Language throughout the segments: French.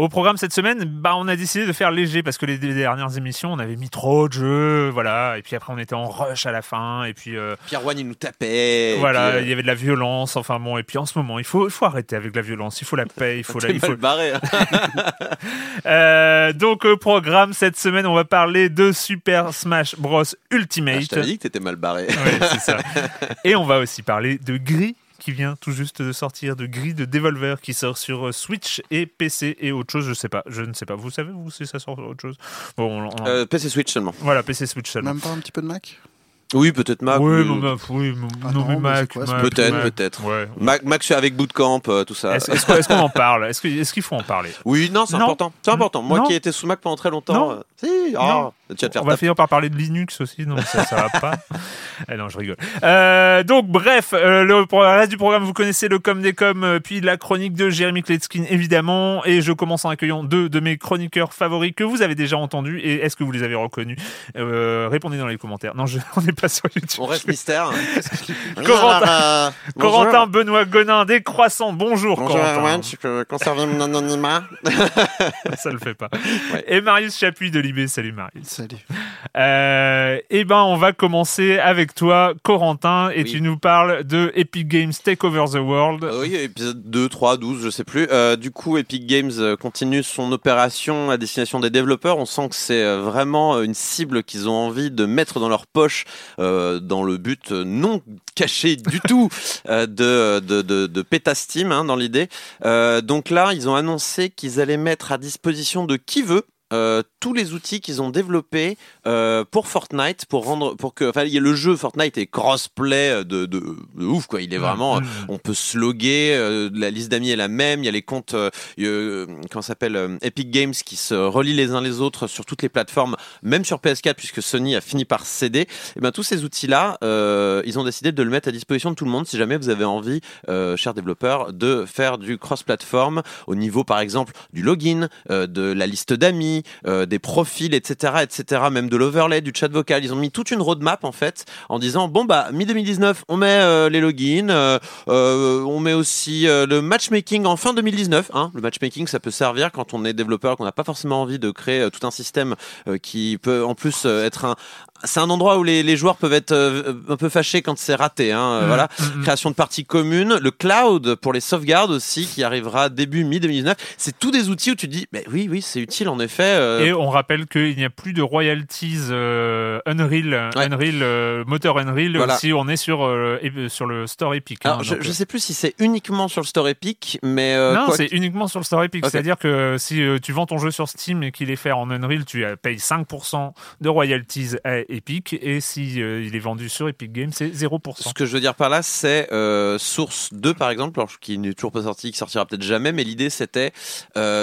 Au programme cette semaine, bah on a décidé de faire léger parce que les, les dernières émissions, on avait mis trop de jeux, voilà, et puis après on était en rush à la fin, et puis euh, Pierre One, il nous tapait. voilà, puis, il y avait de la violence, enfin bon, et puis en ce moment, il faut, il faut arrêter avec la violence, il faut la paix, il faut euh, la, il faut, mal barré. hein. Euh, donc au programme cette semaine, on va parler de Super Smash Bros Ah, Ultimate. je t'avais dit que t'étais mal barré. Ouais, c'est ça. Et on va aussi parler de Gris qui vient tout juste de sortir, de Gris de Devolver qui sort sur euh, Switch et PC et autre chose, je sais pas, je ne sais pas. Vous savez vous si ça sort sur autre chose Bon, on- on- Euh, PC Switch seulement. voilà, PC Switch seulement. Même pas un petit peu de Mac? Oui, peut-être Mac. oui, oui. mais- mais- oui, mais- Ah non, mais Mac, Peut-être, Mac. peut-être. Ouais. Mac, Mac avec Bootcamp, euh, tout ça. Est-ce qu'on en parle? Est-ce qu'il faut en parler? Oui, non, c'est important. C'est important. Moi Non. qui ai été sous Mac pendant très longtemps. Non. euh, si, ah, tu vas On va finir par parler de Linux aussi, non ça, ça va pas. Eh non, je rigole. Euh, donc bref, euh, le, pour le reste du programme, vous connaissez le com des com, euh, puis la chronique de Jérémy Kletskin évidemment, et je commence en accueillant deux de mes chroniqueurs favoris que vous avez déjà entendus. Et est-ce que vous les avez reconnus? Euh, Répondez dans les commentaires. Non, je, on n'est pas sur YouTube. On reste mystère. Corentin-. Corentin Benoît Gonin des Croissants. Bonjour, Bonjour Corentin. Erwan, tu peux conserver mon anonymat? Ça le fait pas. Ouais. Et Marius Chapuis de Libé. Salut Marius. Salut. Euh, eh ben, on va commencer avec toi, Corentin, et Oui. tu nous parles de Epic Games Take Over the World. Euh, Oui, épisode 2, 3, 12, je sais plus. Euh, du coup, Epic Games euh, continue son opération à destination des développeurs. On sent que c'est vraiment une cible qu'ils ont envie de mettre dans leur poche euh, dans le but non caché du tout euh, de, de, de, de péta Steam hein, dans l'idée. Euh, donc là, ils ont annoncé qu'ils allaient mettre à disposition de qui veut euh, tous les outils qu'ils ont développés euh, pour Fortnite pour rendre pour que enfin il y a le jeu Fortnite est crossplay euh, de, de, de ouf quoi. Il est vraiment euh, on peut se loguer la liste d'amis est la même. Il y a les comptes comment s'appelle Epic Games qui se relient les uns les autres sur toutes les plateformes même sur PS4 puisque Sony a fini par céder. Et ben tous ces outils là ils ont décidé de le mettre à disposition de tout le monde si jamais vous avez envie chers développeurs de faire du cross platform au niveau par exemple du login de la liste d'amis euh, des profils etc etc même de l'overlay du chat vocal ils ont mis toute une roadmap en fait en disant bon bah mi 2019 on met euh, les logins euh, on met aussi le matchmaking en fin 2019 hein. le matchmaking ça peut servir quand on est développeur qu'on n'a pas forcément envie de créer tout un système qui peut en plus être un c'est un endroit où les, les joueurs peuvent être euh, un peu fâchés quand c'est raté hein, Mm, voilà mm, mm. création de parties communes le cloud pour les sauvegardes aussi qui arrivera début mi 2019 c'est tous des outils où tu te dis mais oui oui c'est utile en effet euh, Et on rappelle qu'il n'y a plus de royalties euh, Unreal, Ouais. Unreal moteur Unreal Voilà. si on est sur sur le store Epic. hein, alors je, euh, sais plus si c'est uniquement sur le store Epic mais non, c'est uniquement sur le store Epic. C'est-à-dire que si tu vends ton jeu sur Steam et qu'il est fait en Unreal, tu payes 5% de royalties à Epic et si il est vendu sur Epic Games, c'est 0%. Ce que je veux dire par là, c'est Source 2 par exemple, qui n'est toujours pas sorti, qui sortira peut-être jamais, mais l'idée c'était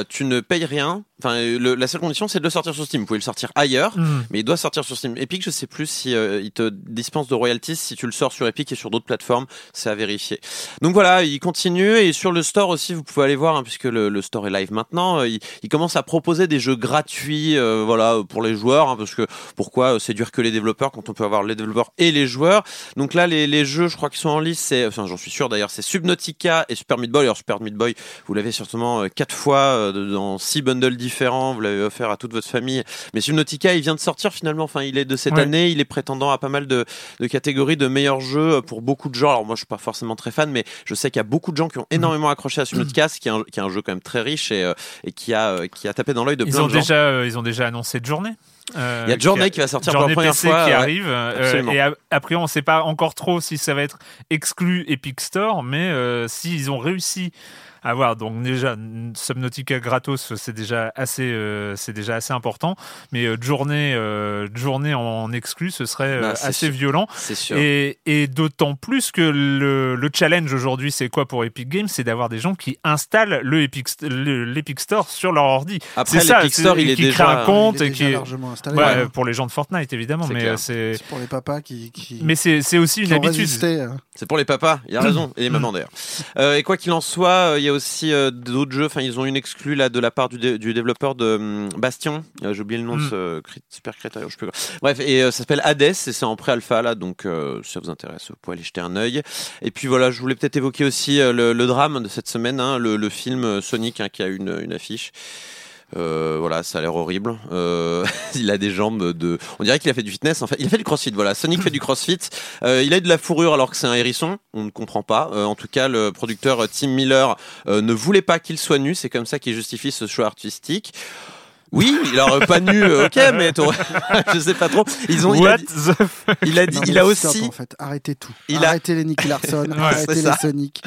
tu ne payes rien. Enfin, la seule condition c'est de le sortir sur Steam. Vous pouvez le sortir ailleurs, mm. mais il doit sortir sur Steam. Epic, je sais plus si il te dispense de royalties si tu le sors sur Epic et sur d'autres plateformes, c'est à vérifier. Donc voilà, il continue et sur le store aussi, vous pouvez aller voir hein, puisque le, store est live maintenant. Il, commence à proposer des jeux gratuits, voilà, pour les joueurs, hein, parce que pourquoi séduire que les développeurs quand on peut avoir les développeurs et les joueurs. Donc là, les, les jeux, je crois qu'ils sont en liste, c'est, enfin, j'en suis sûr d'ailleurs, c'est Subnautica et Super Meat Boy. Alors Super Meat Boy, vous l'avez certainement euh, quatre fois euh, dans six bundles différents, vous l'avez offert à toute votre famille. Mais Subnautica, il vient de sortir finalement. Enfin, il est de cette année, il est prétendant à pas mal de, de catégories de meilleurs jeux pour beaucoup de gens. Alors moi, je suis pas forcément très fan, mais je sais qu'il y a beaucoup de gens qui ont énormément accroché à Subnautica, qui est un, qui est un jeu quand même très riche et, euh, et qui a qui a tapé dans l'œil de plein ont de gens. Déjà, ils ont déjà annoncé de journée. Euh, il y a Journey qui, va sortir pour la première PC fois. qui arrive. Euh, et après, on ne sait pas encore trop si ça va être exclu Epic Store, mais euh, s'ils ont réussi avoir. Donc déjà, Subnautica gratos, c'est déjà assez, euh, c'est déjà assez important. Mais euh, journée, euh, journée en exclu, ce serait bah, assez violent. C'est sûr. Et, et d'autant plus que le, le challenge aujourd'hui, c'est quoi pour Epic Games? C'est d'avoir des gens qui installent le Epic, l'Epic Store sur leur ordi. Après, l'Epic Store, il est qui déjà crée un compte et qui largement installé. Ouais, pour les gens de Fortnite évidemment, mais c'est pour les papas qui. qui mais c'est aussi une habitude. C'est pour les papas. Il a raison et les mamans d'ailleurs. et quoi qu'il en soit, il y a aussi euh, d'autres jeux. Enfin, ils ont une exclue là de la part du, du développeur de hum, Bastion. Euh, j'ai oublié le nom de mm. ce super créateur. Je sais Bref, et euh, ça s'appelle Hades et c'est en pré-alpha là. Donc, si ça vous intéresse, vous pouvez aller jeter un œil. Et puis voilà, je voulais peut-être évoquer aussi le, drame de cette semaine, hein, le, film Sonic hein, qui a une, une affiche. Euh, voilà, ça a l'air horrible. Euh, il a des jambes de. On dirait qu'il a fait du fitness. En fait, il a fait du crossfit. Voilà, Sonic fait du crossfit. Euh, il a de la fourrure alors que c'est un hérisson. On ne comprend pas. en tout cas, le producteur Tim Miller ne voulait pas qu'il soit nu. C'est comme ça qu'il justifie ce choix artistique. Oui, il aurait pas nu, ok, mais je sais pas trop. Ils ont, il a dit, il a, dit, il a aussi. en fait, arrêtez tout. Il arrêtez les Nicky Larson, arrêtez les Sonic,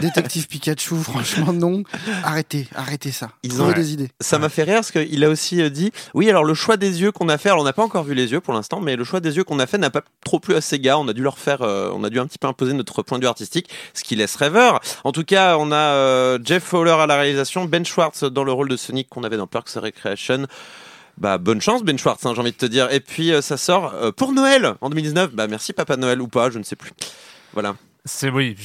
Détective Pikachu, franchement non. Arrêtez, arrêtez ça. Ils ont des idées. Ça m'a fait rire parce qu'il a aussi euh, dit, oui, alors le choix des yeux qu'on a fait, alors on n'a pas encore vu les yeux pour l'instant, mais le choix des yeux qu'on a fait n'a pas trop plu à Sega. On a dû leur faire, euh, on a dû un petit peu imposer notre point de vue artistique, ce qui laisse rêveur. En tout cas, on a euh, Jeff Fowler à la réalisation, Ben Schwartz dans le rôle de Sonic qu'on avait dans Parks Recreation. Bah bonne chance Ben Schwartz, hein, j'ai envie de te dire. Et puis ça sort pour Noël en 2019. Bah merci Papa Noël ou pas, je ne sais plus. Voilà. C'est oui,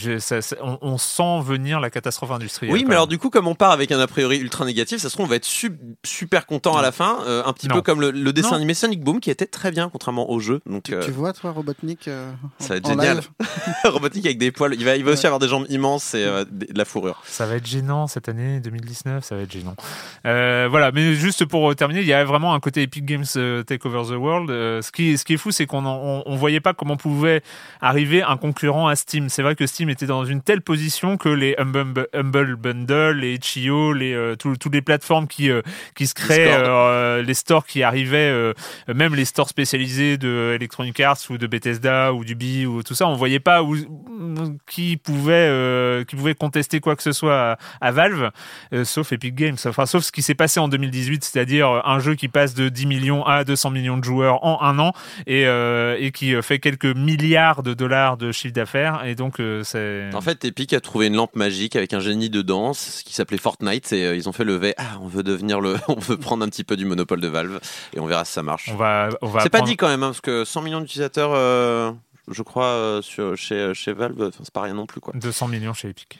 on, sent venir la catastrophe industrielle. Oui, mais alors du coup, comme on part avec un a priori ultra négatif, ça se trouve on va être super content à la fin, euh, un petit peu comme le, dessin animé Sonic Boom qui était très bien contrairement au jeu. Donc tu, euh, vois toi Robotnik euh, Ça va être génial. Robotnik avec des poils, il va, il va aussi avoir des jambes immenses et de la fourrure. Ça va être gênant cette année 2019, ça va être gênant. voilà, mais juste pour terminer, il y a vraiment un côté Epic Games Take Over the World. ce qui, ce qui est fou, c'est qu'on on, voyait pas comment pouvait arriver un concurrent à Steam c'est vrai que Steam était dans une telle position que les Humble, Bundle, les Chio, les euh, toutes les plateformes qui euh, qui se créent, euh, les stores qui arrivaient, même les stores spécialisés de Electronic Arts ou de Bethesda ou du B ou tout ça, on voyait pas où, qui pouvait qui pouvait contester quoi que ce soit à, Valve, sauf Epic Games, enfin sauf ce qui s'est passé en 2018, c'est-à-dire un jeu qui passe de 10 millions à 200 millions de joueurs en un an et et qui fait quelques milliards de dollars de chiffre d'affaires et donc c'est. En fait, Epic a trouvé une lampe magique avec un génie de danse qui s'appelait Fortnite et euh, ils ont fait lever. Ah, on veut devenir le, on veut prendre un petit peu du monopole de Valve et on verra si ça marche. On va, on va. C'est pas dit quand même hein, parce que 100 millions d'utilisateurs, euh, je crois, euh, sur, chez, chez Valve, c'est pas rien non plus quoi. 200 millions chez Epic.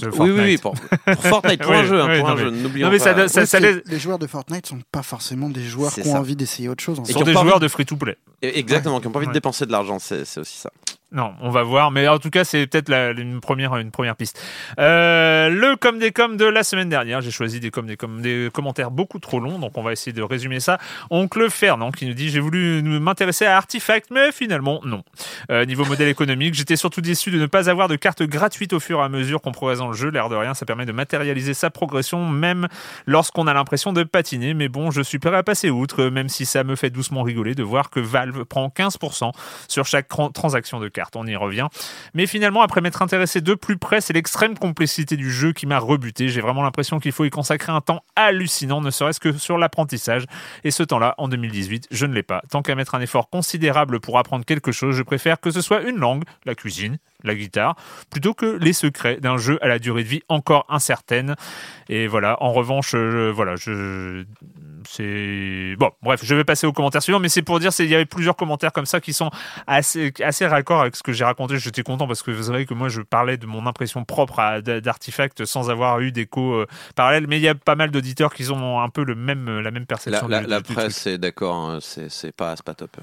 Oui, oui, oui, pour, Fortnite, pour un jeu, hein, pour un jeu, n'oublions pas. Ça, ça, les... les... joueurs de Fortnite sont pas forcément des joueurs qui ont envie d'essayer autre chose. Ce sont des joueurs de free-to-play. Exactement, qui n'ont pas envie de dépenser de l'argent, c'est aussi ça. Non, on va voir, mais en tout cas, c'est peut-être une première, une première piste. Euh, le comme des coms de la semaine dernière, j'ai choisi des comme des com des commentaires beaucoup trop longs, donc on va essayer de résumer ça. Oncle Fernand qui nous dit j'ai voulu m'intéresser à Artifact, mais finalement non. Euh, niveau modèle économique, j'étais surtout déçu de ne pas avoir de carte gratuite au fur et à mesure qu'on progresse dans le jeu. L'air de rien, ça permet de matérialiser sa progression, même lorsqu'on a l'impression de patiner. Mais bon, je suis prêt à passer outre, même si ça me fait doucement rigoler de voir que Valve prend 15% sur chaque transaction de carte. On y revient. Mais finalement, après m'être intéressé de plus près, c'est l'extrême complexité du jeu qui m'a rebuté. J'ai vraiment l'impression qu'il faut y consacrer un temps hallucinant, ne serait-ce que sur l'apprentissage. Et ce temps-là, en 2018, je ne l'ai pas. Tant qu'à mettre un effort considérable pour apprendre quelque chose, je préfère que ce soit une langue, la cuisine, la guitare, plutôt que les secrets d'un jeu à la durée de vie encore incertaine. Et voilà, en revanche, voilà, je c'est bon. Bref, je vais passer aux commentaires suivants, mais c'est pour dire qu'il y avait plusieurs commentaires comme ça qui sont assez assez raccord avec ce que j'ai raconté. J'étais content parce que vous savez que moi je parlais de mon impression propre d'artefacts sans avoir eu d'écho euh, parallèle, mais il y a pas mal d'auditeurs qui ont un peu le même la même perception. La, la, presse est d'accord, hein, c'est pas pas top.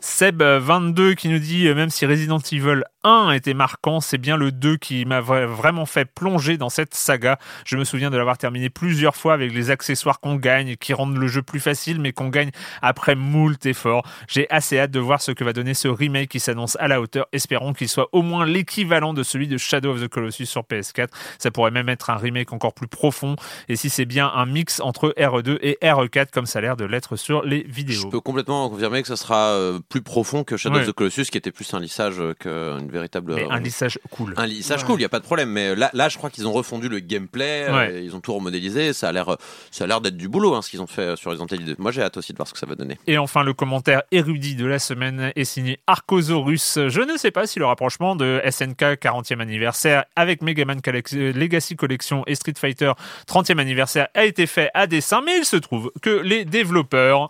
Seb 22 qui nous dit euh, même si Resident Evil 1 était marquant, c'est bien le 2 qui m'a vraiment fait plonger dans cette saga. Je me souviens de l'avoir terminé plusieurs fois avec les accessoires qu'on gagne qui rendent le jeu plus facile mais qu'on gagne après moult efforts. J'ai assez hâte de voir ce que va donner ce remake qui s'annonce à la hauteur. Espérons qu'il soit au moins l'équivalent de celui de Shadow of the Colossus sur PS4. Ça pourrait même être un remake encore plus profond et si c'est bien un mix entre RE2 et RE4 comme ça a l'air de l'être sur les vidéos. Je peux complètement confirmer que ce sera euh, plus profond que Shadow of the Colossus qui était plus un lissage qu'une véritable. Mais un lissage cool. Un lissage cool, il n'y a pas de problème. Mais là, là je crois qu'ils ont refondu le gameplay, euh, ils ont tout remodélisé. Ça a l'air, ça a l'air d'être du boulot, hein, ce qu'ils ont fait sur Resident Evil 2. Moi, j'ai hâte aussi de voir ce que ça va donner. Et enfin, le commentaire érudit de la semaine est signé Arcosaurus. Je ne sais pas si le rapprochement de SNK 40e anniversaire avec Mega Man Legacy Collection et Street Fighter 30e anniversaire a été fait à dessein, mais il se trouve que les développeurs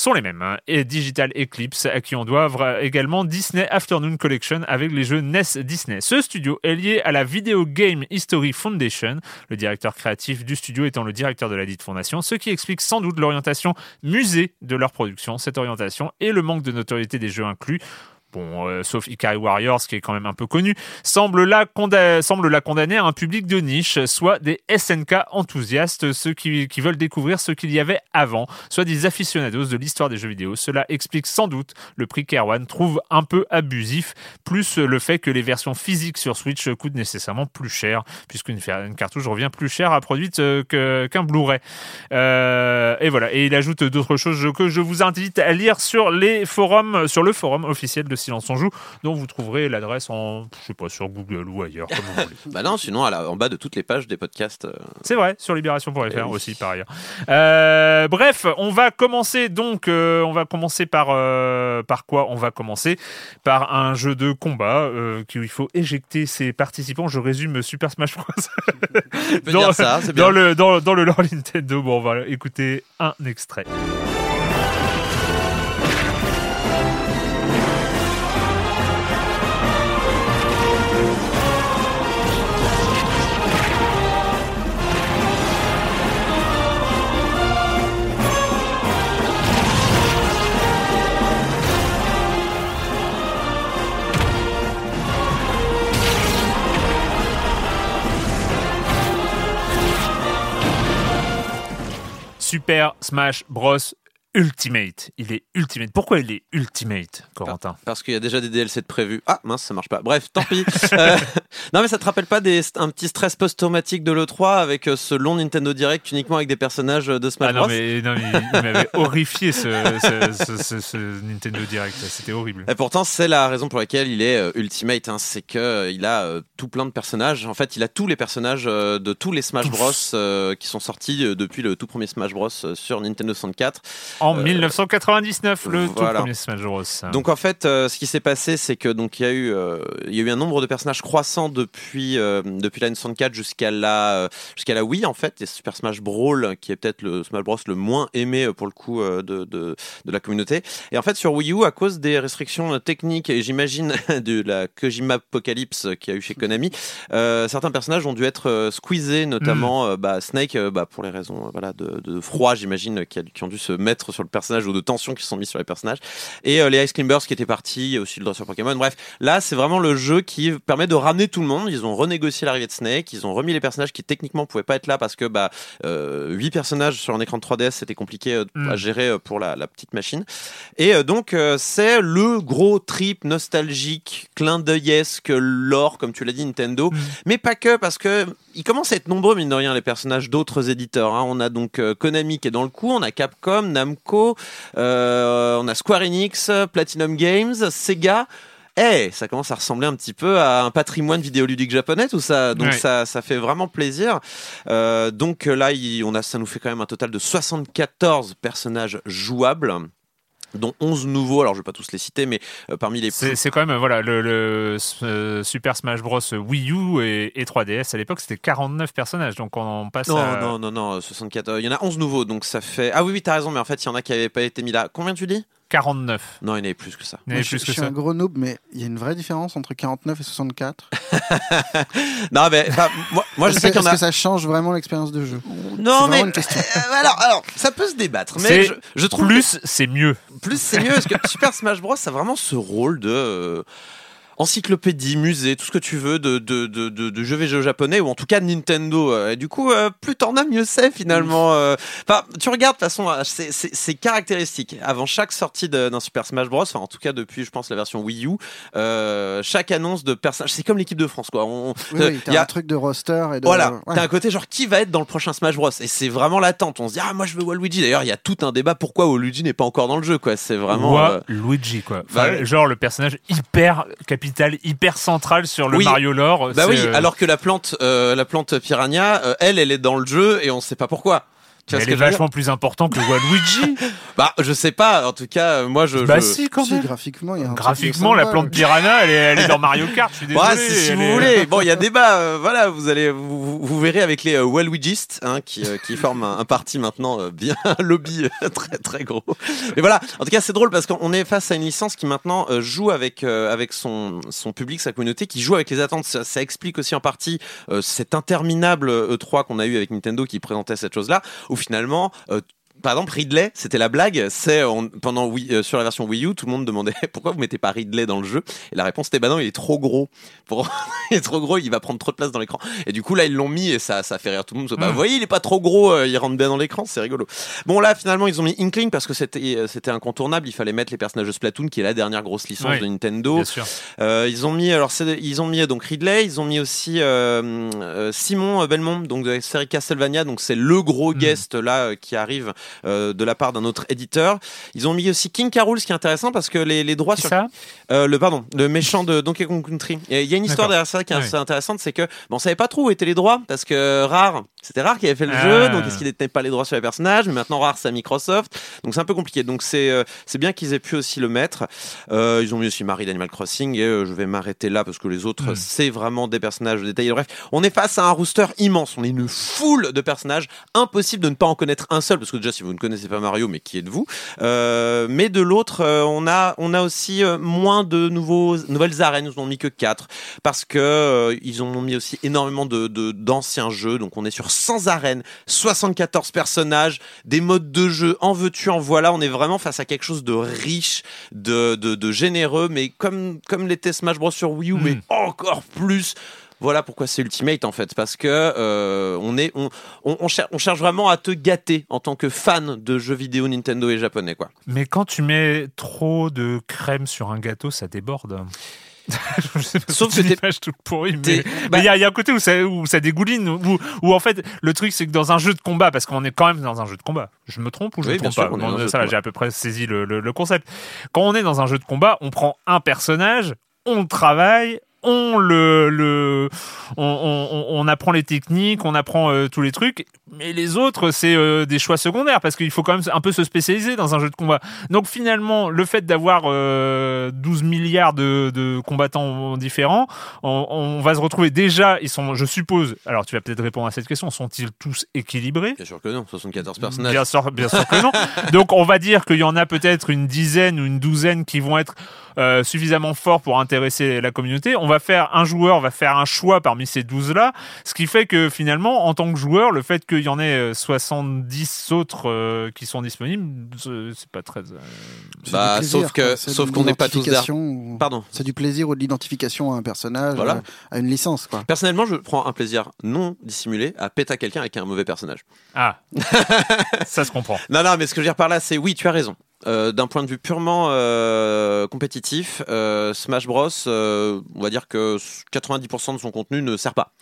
sont les mêmes. Hein. Et Digital Eclipse, à qui on doit également Disney Afternoon Collection avec les jeux NES Disney. Ce studio est lié à la Video Game History Foundation, le directeur créatif du studio étant le directeur de la dite fondation, ce qui explique sans doute l'orientation musée de leur production. Cette orientation et le manque de notoriété des jeux inclus bon, euh, sauf Ikari Warriors qui est quand même un peu connu, semble la, semble la condamner à un public de niche, soit des SNK enthousiastes, ceux qui, veulent découvrir ce qu'il y avait avant, soit des aficionados de l'histoire des jeux vidéo. Cela explique sans doute le prix qu'Erwan trouve un peu abusif, plus le fait que les versions physiques sur Switch coûtent nécessairement plus cher, puisqu'une une cartouche revient plus cher à produire euh, qu'un Blu-ray. Euh, et voilà, et il ajoute d'autres choses que je vous invite à lire sur les forums, sur le forum officiel de Silence on joue, dont vous trouverez l'adresse en, je sais pas, sur Google ou ailleurs, comme vous voulez. bah non, sinon en bas de toutes les pages des podcasts. Euh, C'est vrai, sur libération.fr eh aussi par ailleurs. Euh, bref, on va commencer donc, euh, on va commencer par par quoi On va commencer? Par un jeu de combat qu'il faut éjecter ses participants. Je résume Super Smash Bros. dans, ça, bien. dans le dans, dans le lore Nintendo. Bon, on va écouter un extrait. Super Smash Bros Ultimate. Il est Ultimate. Pourquoi il est Ultimate, Corentin Parce qu'il y a déjà des DLC de prévus. Ah mince, ça marche pas. Bref, tant pis. Euh, non mais ça te rappelle pas des, un petit stress post-traumatique de l'E3 avec euh, ce long Nintendo Direct uniquement avec des personnages de Smash Bros ah non mais, non, mais il, m'avait horrifié ce, ce, Nintendo Direct. C'était horrible. Et pourtant, c'est la raison pour laquelle il est euh, Ultimate. Hein. C'est que il a tout plein de personnages. En fait, il a tous les personnages de tous les Smash Bros qui sont sortis depuis le tout premier Smash Bros sur Nintendo 64. En 1999, euh, le tout premier Smash Bros. Donc en fait, euh, ce qui s'est passé, c'est que donc il y a eu euh, il y a eu un nombre de personnages croissant depuis depuis la N64 jusqu'à la jusqu'à la Wii en fait, et Super Smash Brawl qui est peut-être le Smash Bros le moins aimé pour le coup de, de, de la communauté. Et en fait sur Wii U à cause des restrictions techniques et j'imagine de la Kojima Apocalypse qu'il y a eu chez Konami, certains personnages ont dû être squeezés, notamment hmm. bah, Snake bah, pour les raisons voilà de, de froid j'imagine qui, qui ont dû se mettre sur le personnage ou de tensions qui sont mises sur les personnages. Et euh, les Ice Climbers qui étaient partis, aussi le dresseur Pokémon. Bref, là, c'est vraiment le jeu qui permet de ramener tout le monde. Ils ont renégocié l'arrivée de Snake, ils ont remis les personnages qui techniquement pouvaient pas être là parce que bah euh, 8 personnages sur un écran de 3DS, c'était compliqué euh, à mm. gérer euh, pour la, la, petite machine. Et donc, c'est le gros trip nostalgique, clin d'œilesque, lore, comme tu l'as dit, Nintendo. Mm. Mais pas que, parce que il commence à être nombreux, mine de rien, les personnages d'autres éditeurs. Hein. On a donc Konami qui est dans le coup, on a Capcom, Namco, euh, on a Square Enix, Platinum Games, Sega. hey, ça commence à ressembler un petit peu à un patrimoine vidéoludique japonais, tout ça. Donc ça, ça fait vraiment plaisir. Euh, donc là, on a, ça nous fait quand même un total de 74 personnages jouables dont 11 nouveaux, alors je vais pas tous les citer, mais euh, parmi les C'est quand même, voilà, le, euh, Super Smash Bros. Wii U et, 3DS à l'époque, c'était 49 personnages, donc on passe non, à... Non, non, non, 64, il y en a 11 nouveaux, donc ça fait... Ah oui, oui, t'as raison, mais en fait, il y en a qui n'avaient pas été mis là. Combien tu dis? 49. Non, il y en avait plus que ça. je, suis un gros noob, mais il y a une vraie différence entre 49 et 64. non, mais moi, moi je sais Est-ce que ça change vraiment l'expérience de jeu? Non, mais une question. Euh, alors, alors, ça peut se débattre, mais je, trouve plus c'est mieux. Plus c'est mieux parce que Super Smash Bros, ça a vraiment ce rôle de euh, encyclopédie, musée, tout ce que tu veux de, de, de, de, jeux vidéo japonais ou en tout cas Nintendo. Euh, et du coup, euh, plus t'en as, mieux c'est finalement. Euh. Enfin, tu regardes de toute façon, c'est caractéristique. Avant chaque sortie d'un Super Smash Bros, enfin en tout cas depuis, je pense, la version Wii U, chaque annonce de personnage, c'est comme l'équipe de France quoi. On, oui, y a un truc de roster et de. Voilà, t'as un côté genre qui va être dans le prochain Smash Bros? Et c'est vraiment l'attente. On se dit ah moi je veux Waluigi. D'ailleurs, il y a tout un débat pourquoi Waluigi n'est pas encore dans le jeu quoi. C'est vraiment. Waluigi quoi. Bah genre le personnage hyper capital hyper central sur le Mario lore. Bah oui, euh, alors que la plante, euh, la plante piranha, euh, elle, elle est dans le jeu et on sait pas pourquoi. Tu elle est vachement plus important que Waluigi. bah, je sais pas. En tout cas, moi, je. Bah si, quand même. graphiquement, il y a un graphiquement, la plante piranha, elle est, elle est dans Mario Kart. Je suis désolé. si, vous voulez. Bon, il y a débat. Euh, voilà, vous allez, vous, vous, verrez avec les euh, Waluigistes, hein, qui, euh, qui forment un, parti maintenant bien un lobby très très gros. Mais voilà. En tout cas, c'est drôle parce qu'on est face à une licence qui maintenant joue avec avec son son public, sa communauté, qui joue avec les attentes. Ça, ça explique aussi en partie cet interminable E3 qu'on a eu avec Nintendo qui présentait cette chose-là finalement, euh, par exemple, Ridley, c'était la blague. C'est pendant Wii, euh, sur la version Wii U, tout le monde demandait pourquoi vous mettez pas Ridley dans le jeu. Et la réponse était bah non, il est trop gros. Pour... il est trop gros, il va prendre trop de place dans l'écran. Et du coup là, ils l'ont mis et ça, ça fait rire tout le monde. Bah, vous voyez, il est pas trop gros, euh, il rentre bien dans l'écran, c'est rigolo. Bon là, finalement, ils ont mis Inkling parce que c'était euh, c'était incontournable. Il fallait mettre les personnages de Splatoon, qui est la dernière grosse licence de Nintendo. ils ont mis alors ils ont mis donc Ridley, ils ont mis aussi Simon Belmont, donc de la série Castlevania. Donc c'est le gros hmm. guest là qui arrive de la part d'un autre éditeur. Ils ont mis aussi King Carol, ce qui est intéressant parce que les, les droits sur ça? Euh, le pardon, le méchant de Donkey Kong Country. Il y a une histoire derrière ça qui est assez intéressante, c'est que bon, on savait pas trop où étaient les droits parce que Rare, c'était Rare qui avait fait le jeu, ah. donc est-ce qu'il détenait pas les droits sur les personnages, mais maintenant Rare c'est à Microsoft, donc c'est un peu compliqué. Donc c'est euh, c'est bien qu'ils aient pu aussi le mettre. Euh, ils ont mis aussi Marie d'Animal Crossing et euh, je vais m'arrêter là parce que les autres hmm. c'est vraiment des personnages détaillés. Bref, on est face à un rooster immense, on est une foule de personnages, impossible de ne pas en connaître un seul parce que déjà si vous ne connaissez pas Mario, mais qui êtes-vous? Mais de l'autre, on a on a aussi moins de nouveaux nouvelles arènes. Ils n'ont mis que 4 parce que ils ont mis aussi énormément de d'anciens jeux. Donc on est sur 100 arènes, 74 personnages, des modes de jeu en veux-tu en voilà. On est vraiment face à quelque chose de riche, de de, généreux, mais comme comme l'était Smash Bros sur Wii U, mais hmm. encore plus voilà pourquoi c'est Ultimate en fait, parce que euh, on est, on, on, cherche vraiment à te gâter en tant que fan de jeux vidéo Nintendo et japonais quoi. Mais quand tu mets trop de crème sur un gâteau, ça déborde. Sauf que t'es tout pourri, mais bah il y, a, y, a un côté où ça, où ça dégouline, où, où, en fait le truc c'est que dans un jeu de combat, parce qu'on est quand même dans un jeu de combat, je me trompe ou je me trompe pas Ça, j'ai à peu près saisi le, le concept. Quand on est dans un jeu de combat, on prend un personnage, on travaille, on le, le on, on, on, apprend les techniques, on apprend euh, tous les trucs, mais les autres c'est euh, des choix secondaires parce qu'il faut quand même un peu se spécialiser dans un jeu de combat. Donc finalement, le fait d'avoir 12 euh, milliards de, de, combattants différents, on, on, va se retrouver déjà, ils sont, je suppose, alors tu vas peut-être répondre à cette question, sont-ils tous équilibrés? Bien sûr que non, 74 personnages. Bien sûr, bien sûr que non. Donc on va dire qu'il y en a peut-être une dizaine ou une douzaine qui vont être euh, suffisamment fort pour intéresser la communauté. On va faire un joueur, va faire un choix parmi ces 12 là, ce qui fait que finalement, en tant que joueur, le fait qu'il y en ait 70 euh, autres euh, qui sont disponibles, c'est pas très. bah, sauf que, sauf qu'on n'est pas tous Pardon. C'est du plaisir ou de l'identification à un personnage, à une licence, quoi. Personnellement, je prends un plaisir non dissimulé à péter quelqu'un avec un mauvais personnage. Ah, ça se comprend. Non, non, mais ce que je veux dire par là, c'est oui, tu as raison. Euh, d'un point de vue purement euh, compétitif, euh, Smash Bros, on va dire que 90% de son contenu ne sert pas.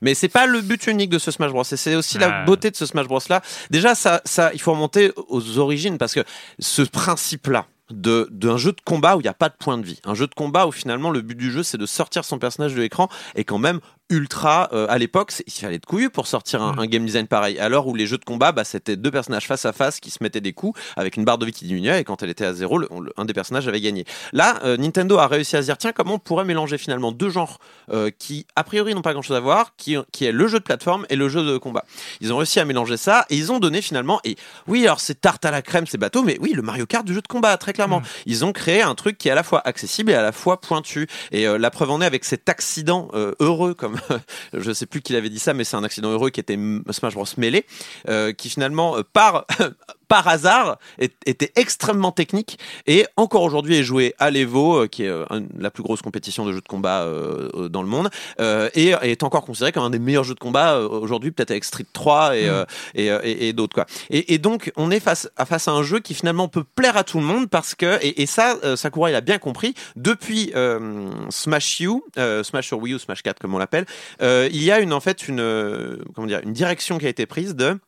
Mais c'est pas le but unique de ce Smash Bros. Et c'est aussi la beauté de ce Smash Bros là. Déjà, ça, ça, il faut remonter aux origines parce que ce principe-là, d'un jeu de combat où il n'y a pas de point de vie. Un jeu de combat où finalement le but du jeu c'est de sortir son personnage de l'écran et quand même ultra euh, à l'époque il fallait de couilles pour sortir mm. un, game design pareil. Alors où les jeux de combat bah, c'était deux personnages face à face qui se mettaient des coups avec une barre de vie qui diminuait et quand elle était à zéro un des personnages avait gagné. Là euh, Nintendo a réussi à se dire tiens comment on pourrait mélanger finalement deux genres euh, qui a priori n'ont pas grand chose à voir qui, qui est le jeu de plateforme et le jeu de combat. Ils ont réussi à mélanger ça et ils ont donné finalement et oui alors c'est tarte à la crème c'est bateau mais oui le Mario Kart du jeu de combat très clairement. Mm. ils ont créé un truc qui est à la fois accessible et à la fois pointu. Et la preuve en est avec cet accident heureux comme je sais plus qui avait dit ça, mais c'est un accident heureux qui était Smash Bros. Mêlé, euh, qui finalement euh, part par hasard était extrêmement technique et encore aujourd'hui est joué à l'Evo, euh, qui est la plus grosse compétition de jeux de combat dans le monde, et est encore considéré comme un des meilleurs jeux de combat aujourd'hui, peut-être avec Street 3 et, mm. et, et, d'autres quoi. Et, donc on est face à face à un jeu qui finalement peut plaire à tout le monde parce que et, ça Sakura il a bien compris depuis Smash U, Smash sur Wii U, Smash 4 comme on l'appelle, il y a une en fait une euh, comment dire une direction qui a été prise de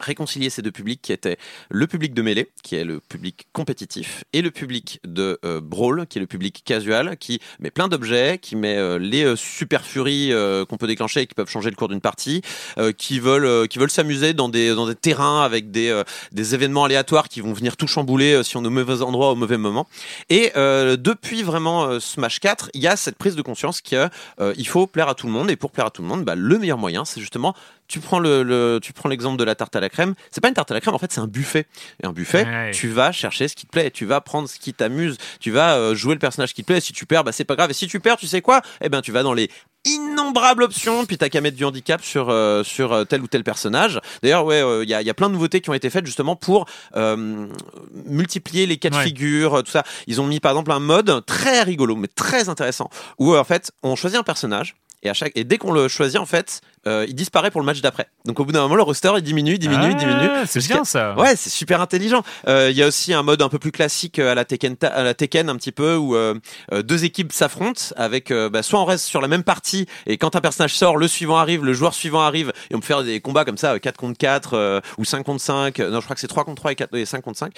réconcilier ces deux publics qui étaient le public de mêlée, qui est le public compétitif, et le public de euh, brawl, qui est le public casual, qui met plein d'objets, qui met euh, les euh, super furies qu'on peut déclencher et qui peuvent changer le cours d'une partie, qui veulent veulent s'amuser dans des dans des terrains avec des événements aléatoires qui vont venir tout chambouler si on est au mauvais endroit au mauvais moment. Et depuis vraiment Smash 4, il y a cette prise de conscience qu'il il faut plaire à tout le monde et pour plaire à tout le monde, bah, le meilleur moyen, c'est justement tu prends le, tu prends l'exemple de la tarte à la crème. C'est pas une tarte à la crème, en fait, c'est un buffet. Et un buffet, tu vas chercher ce qui te plaît, tu vas prendre ce qui t'amuse, tu vas euh, jouer le personnage qui te plaît. Si tu perds, bah c'est pas grave. Et si tu perds, tu sais quoi? Eh ben, tu vas dans les innombrables options, puis t'as qu'à mettre du handicap sur euh, sur euh, tel ou tel personnage. D'ailleurs, ouais, il y, a, y, a, plein de nouveautés qui ont été faites justement pour multiplier les cas de figure, tout ça. Ils ont mis par exemple un mode très rigolo, mais très intéressant, où en fait on choisit un personnage et, à chaque, et dès qu'on le choisit, en fait, euh, il disparaît pour le match d'après. Donc au bout d'un moment, le roster il diminue, diminue, ah, diminue. C'est bien ça. Ouais, c'est super intelligent. Euh, il y a aussi un mode un peu plus classique euh, à la Tekken, à la Tekken un petit peu où deux équipes s'affrontent avec bah, soit on reste sur la même partie et quand un personnage sort, le suivant arrive, le joueur suivant arrive et on peut faire des combats comme ça 4 contre 4 ou 5 contre 5. Non, je crois que c'est 3 contre 3 et, 4, et 5 contre 5.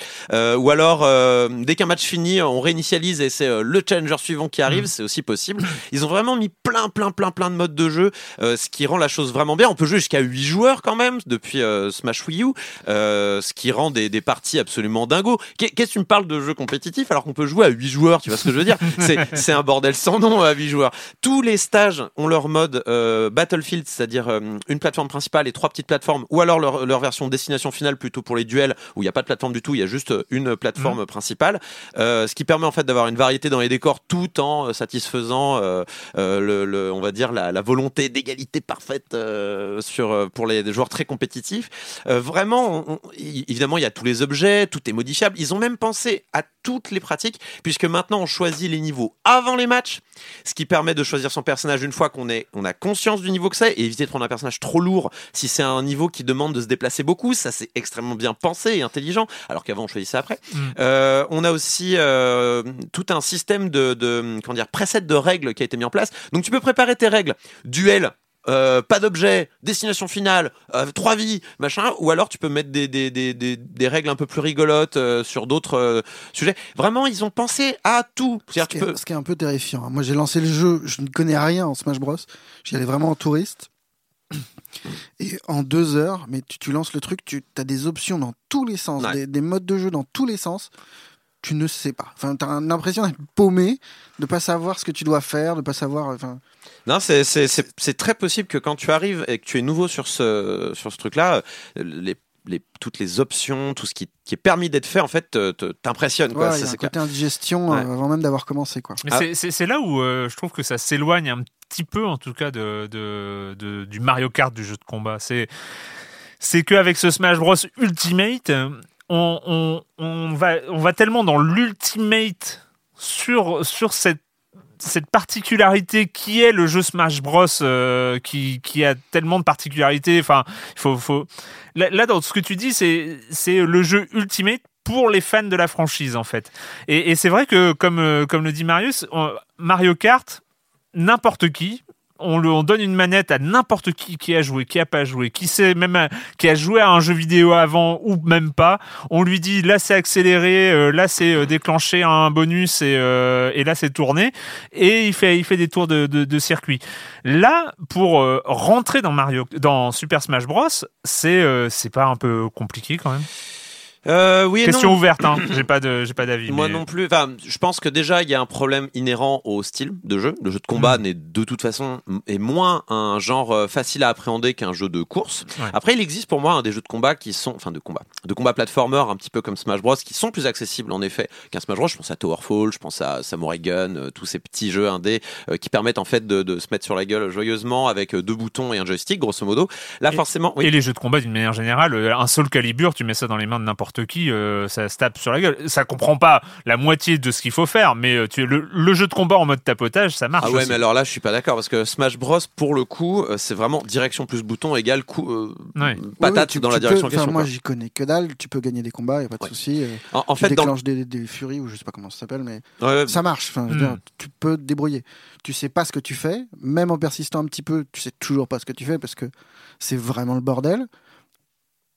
ou alors dès qu'un match finit, on réinitialise et c'est le challenger suivant qui arrive, mm. c'est aussi possible. Ils ont vraiment mis plein plein plein plein de modes de jeu, ce qui rend la chose vraiment bien. On peut jouer jusqu'à 8 joueurs quand même depuis euh, Smash Wii U, euh, ce qui rend des, des parties absolument dingo. Qu'est-ce que tu me parles de jeux compétitifs alors qu'on peut jouer à 8 joueurs, tu vois ce que je veux dire? C'est un bordel sans nom à 8 joueurs. Tous les stages ont leur mode euh, Battlefield, c'est-à-dire une plateforme principale et trois petites plateformes, ou alors leur, leur version destination finale plutôt pour les duels où il n'y a pas de plateforme du tout, il y a juste une plateforme mmh. principale, ce qui permet en fait d'avoir une variété dans les décors tout en satisfaisant le, on va dire la, la volonté d'égalité parfaite euh, sur, euh, pour les joueurs très compétitifs. Euh, vraiment, évidemment, il y a tous les objets, tout est modifiable. Ils ont même pensé à toutes les pratiques, puisque maintenant on choisit les niveaux avant les matchs, ce qui permet de choisir son personnage une fois qu'on est, on a conscience du niveau que c'est, et éviter de prendre un personnage trop lourd si c'est un niveau qui demande de se déplacer beaucoup. Ça, c'est extrêmement bien pensé et intelligent, alors qu'avant on choisissait après. Mm. on a aussi tout un système de, de comment dire, preset de règles qui a été mis en place. Donc tu peux préparer tes règles. Duel, euh, pas d'objet, destination finale, euh, trois vies, machin, ou alors tu peux mettre des, des, des, des, règles un peu plus rigolotes euh, sur d'autres sujets. Vraiment, ils ont pensé à tout. Ce qui, est, ce qui est un peu terrifiant. Hein. Moi, j'ai lancé le jeu, je ne connais rien en Smash Bros. J'y allais vraiment en touriste. Et en deux heures, mais tu, tu lances le truc, tu as des options dans tous les sens, des, des, modes de jeu dans tous les sens tu ne sais pas. Enfin, tu as l'impression d'être paumé, de pas savoir ce que tu dois faire, de pas savoir. Enfin... Non, c'est très possible que quand tu arrives et que tu es nouveau sur ce, sur ce truc-là, les, les, toutes les options, tout ce qui, qui est permis d'être fait, en fait, t'impressionne. Ouais, il y a un côté indigestion euh, avant même d'avoir commencé. Quoi. Ah. c'est là où euh, je trouve que ça s'éloigne un petit peu, en tout cas, de, de, de, du Mario Kart du jeu de combat. C'est c'est qu'avec ce Smash Bros Ultimate, on, va, tellement dans l'ultimate sur, cette particularité qui est le jeu Smash Bros euh, qui, a tellement de particularités. Enfin faut, faut là, ce que tu dis c'est le jeu ultimate pour les fans de la franchise en fait. Et, c'est vrai que comme euh, comme le dit Marius Mario Kart n'importe qui on, donne une manette à n'importe qui qui a joué, qui a pas joué, qui sait même qui a joué à un jeu vidéo avant ou même pas. On lui dit là c'est accéléré, euh, là c'est euh, déclenché un bonus et, euh, là c'est tourné et il fait il fait des tours de, de, de circuit. Là pour rentrer dans Mario dans Super Smash Bros, c'est c'est pas un peu compliqué quand même? Euh, oui Question ouverte, hein. j'ai pas de, j'ai pas d'avis. Moi non plus. Enfin, je pense que déjà il y a un problème inhérent au style de jeu. Le jeu de combat mm. n'est de toute façon est moins un genre euh, facile à appréhender qu'un jeu de course. Après, il existe pour moi un des jeux de combat qui sont, enfin de combat, de combat platformer un petit peu comme Smash Bros, qui sont plus accessibles en effet qu'un Smash Bros. Je pense à Towerfall, je pense à Samurai Gun, euh, tous ces petits jeux indés euh, qui permettent en fait de, de, se mettre sur la gueule joyeusement avec deux boutons et un joystick, grosso modo. Là, forcément. Oui. Et les jeux de combat d'une manière générale, un Soul Calibur, tu mets ça dans les mains de n'importe qui ça se tape sur la gueule. Ça comprend pas la moitié de ce qu'il faut faire, mais euh, tu, le, le, jeu de combat en mode tapotage, ça marche. Ah ouais, mais alors là, je suis pas d'accord parce que Smash Bros, pour le coup, euh, c'est vraiment direction plus bouton égale coup, euh, patate dans la direction question. Moi, j'y connais que dalle. Tu peux gagner des combats, y a pas de souci. En, fait, déclenches des, des furies ou je sais pas comment ça s'appelle, mais ça marche. Enfin, hmm. tu peux te débrouiller. Tu sais pas ce que tu fais, même en persistant un petit peu, tu sais toujours pas ce que tu fais parce que c'est vraiment le bordel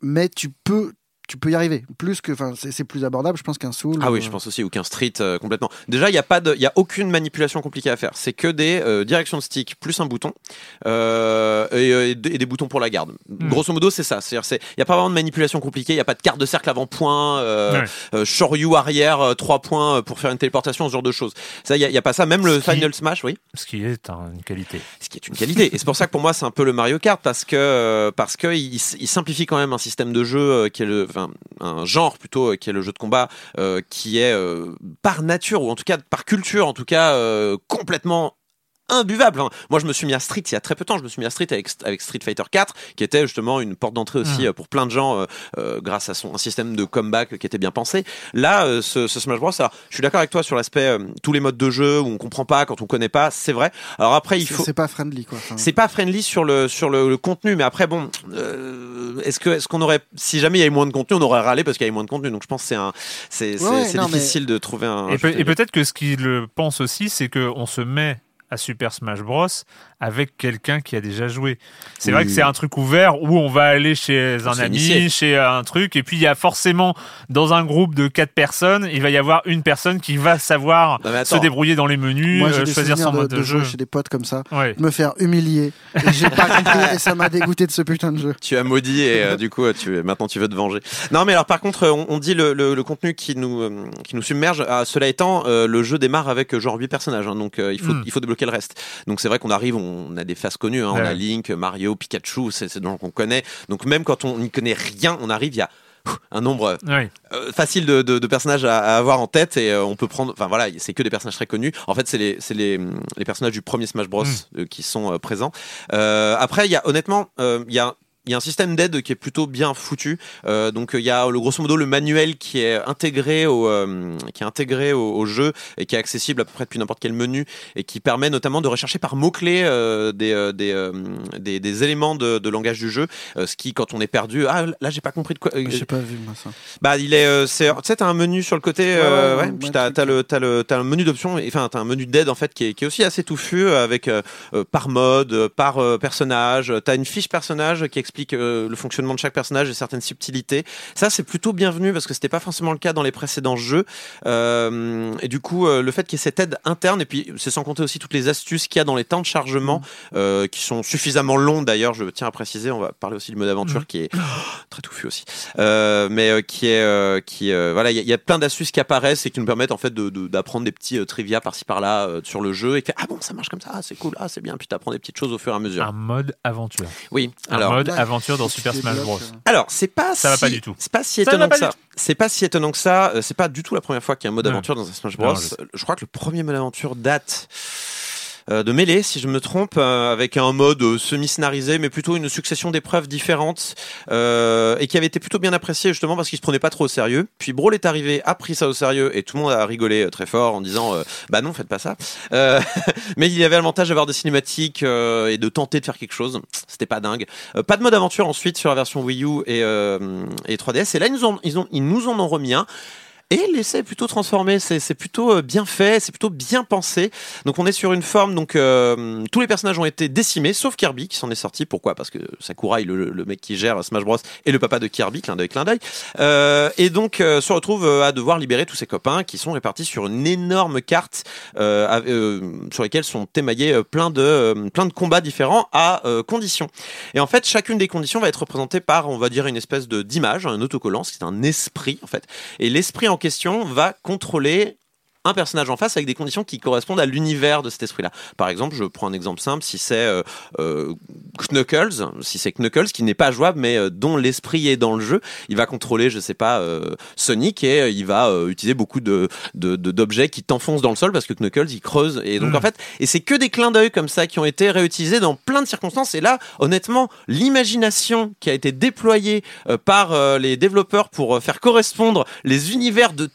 mais tu peux tu peux y arriver. Plus que, enfin, c'est plus abordable, je pense qu'un Soul. Ah oui, je euh, pense aussi, ou qu'un Street euh, complètement. Déjà, il n'y a pas de, il y a aucune manipulation compliquée à faire. C'est que des euh, directions de stick plus un bouton et, des boutons pour la garde. Hmm. Grosso modo, c'est ça. C'est-à-dire, il n'y a pas vraiment de manipulation compliquée. Il n'y a pas de carte de cercle avant point, ouais. shoryu arrière, trois points pour faire une téléportation, ce genre de choses. Ça, il n'y a, pas ça. Même le Final Smash, oui. Ce qui est une qualité. Ce qui est une qualité. et c'est pour ça que pour moi, c'est un peu le Mario Kart parce que parce que il, simplifie quand même un système de jeu qui est le, un genre plutôt euh, qui est le jeu de combat euh, qui est euh, par nature ou en tout cas par culture en tout cas complètement imbuvable. Hein. Moi, je me suis mis à Street il y a très peu de temps. Je me suis mis à Street avec, avec Street Fighter 4, qui était justement une porte d'entrée aussi mmh. pour plein de gens, grâce à son un système de comeback qui était bien pensé. Là, ce, ce, Smash Bros. Alors, je suis d'accord avec toi sur l'aspect tous les modes de jeu où on comprend pas quand on connaît pas, c'est vrai. Alors après, il faut. C'est pas friendly quoi. C'est pas friendly sur le sur le, contenu, mais après bon est-ce que est-ce qu'on aurait si jamais il y avait moins de contenu on aurait râlé parce qu'il y avait moins de contenu donc je pense c'est un c'est difficile de trouver un et, et peut-être que ce qu'il pense aussi c'est que on se met à Super Smash Bros avec quelqu'un qui a déjà joué. C'est vrai que c'est un truc ouvert où on va aller chez un ami, chez un truc, et puis il y a forcément dans un groupe de quatre personnes, il va y avoir une personne qui va savoir se débrouiller dans les menus, Moi, euh, choisir son mode de, jeu. Chez des potes comme ça, me faire humilier. J'ai pas compris et ça m'a dégoûté de ce putain de jeu. Tu as maudit et euh, du coup tu maintenant tu veux te venger. Non mais alors par contre on, dit le, le, contenu qui nous euh, qui nous submerge. Ah, cela étant, le jeu démarre avec genre 8 personnages, hein, donc il faut hmm. il faut débloquer le reste. Donc c'est vrai qu'on arrive, on a des faces connues, hein. on a Link, Mario, Pikachu, c'est des gens qu'on connaît. Donc même quand on n'y connaît rien, on arrive, il y a un nombre euh, facile de, personnages à, avoir en tête et euh, on peut prendre enfin voilà c'est que des personnages très connus en fait c'est les, les, les, personnages du premier Smash Bros mm. euh, qui sont présents après il y a honnêtement il y a il y a un système d'aide qui est plutôt bien foutu. Euh, donc il y a le grosso modo le manuel qui est intégré au euh, qui est intégré au, jeu et qui est accessible à peu près depuis n'importe quel menu et qui permet notamment de rechercher par mots clés euh, des, des, des, des éléments de, de, langage du jeu. ce qui quand on est perdu ah là j'ai pas compris de quoi. j'ai pas vu moi ça. Bah il est c'est tu sais t'as un menu sur le côté ouais, ouais, puis t'as as le t'as le t'as un menu d'options enfin t'as un menu d'aide en fait qui est, qui est aussi assez touffu avec par mode par personnage t'as une fiche personnage qui explique euh, le fonctionnement de chaque personnage et certaines subtilités. Ça, c'est plutôt bienvenu parce que c'était pas forcément le cas dans les précédents jeux. Euh, et du coup, euh, le fait qu'il y ait cette aide interne, et puis c'est sans compter aussi toutes les astuces qu'il y a dans les temps de chargement, mmh. qui sont suffisamment longs d'ailleurs, je tiens à préciser, on va parler aussi du mode aventure mmh. qui est très touffu aussi, mais qui est, qui, voilà, il y, a plein d'astuces qui apparaissent et qui nous permettent en fait d'apprendre de, des petits trivia par-ci par-là sur le jeu et que ah bon, ça marche comme ça, c'est cool, ah c'est bien, puis t'apprends des petites choses au fur et à mesure. Un mode aventure. Oui, un alors mode aventure dans Super Smash Bros. Alors, c'est pas ça va pas du tout. C'est pas si étonnant que ça. C'est pas si étonnant que ça. Euh, c'est pas du tout la première fois qu'il y a un mode aventure dans un Smash Bros. je crois que le premier mode aventure date euh, de mêlée, si je me trompe, euh, avec un mode euh, semi-scénarisé, mais plutôt une succession d'épreuves différentes et qui avait été plutôt bien apprécié justement parce qu'il se prenait pas trop au sérieux. Puis Brawl est arrivé, a pris ça au sérieux et tout le monde a rigolé très fort en disant bah non, faites pas ça. mais il y avait l'avantage d'avoir des cinématiques et de tenter de faire quelque chose. C'était pas dingue. pas de mode aventure ensuite sur la version Wii U et, et 3DS. Et là ils nous, ont, ils, ont, ils nous en ont remis un. Et l'essai est plutôt transformé. C'est plutôt bien fait, c'est plutôt bien pensé. Donc on est sur une forme. Donc tous les personnages ont été décimés, sauf Kirby qui s'en est sorti. Pourquoi? Parce que Sakurai, le, le, mec qui gère Smash Bros, est le papa de Kirby, clin d'œil, clin d'œil. et donc se retrouve à devoir libérer tous ses copains qui sont répartis sur une énorme carte sur lesquelles sont émaillés plein de plein de combats différents à conditions. Et en fait, chacune des conditions va être représentée par, on va dire, une espèce de d'image, un autocollant, c'est un esprit en fait. Et l'esprit en question va contrôler un personnage en face avec des conditions qui correspondent à l'univers de cet esprit-là. Par exemple, je prends un exemple simple, si c'est euh, euh, Knuckles, si c'est Knuckles qui n'est pas jouable mais euh, dont l'esprit est dans le jeu, il va contrôler, je sais pas, Sonic et il va utiliser beaucoup de d'objets qui t'enfoncent dans le sol parce que Knuckles il creuse et donc en hmm. fait et c'est que des clins d'œil comme ça qui ont été réutilisés dans plein de circonstances et là honnêtement l'imagination qui a été déployée par les développeurs pour faire correspondre les univers de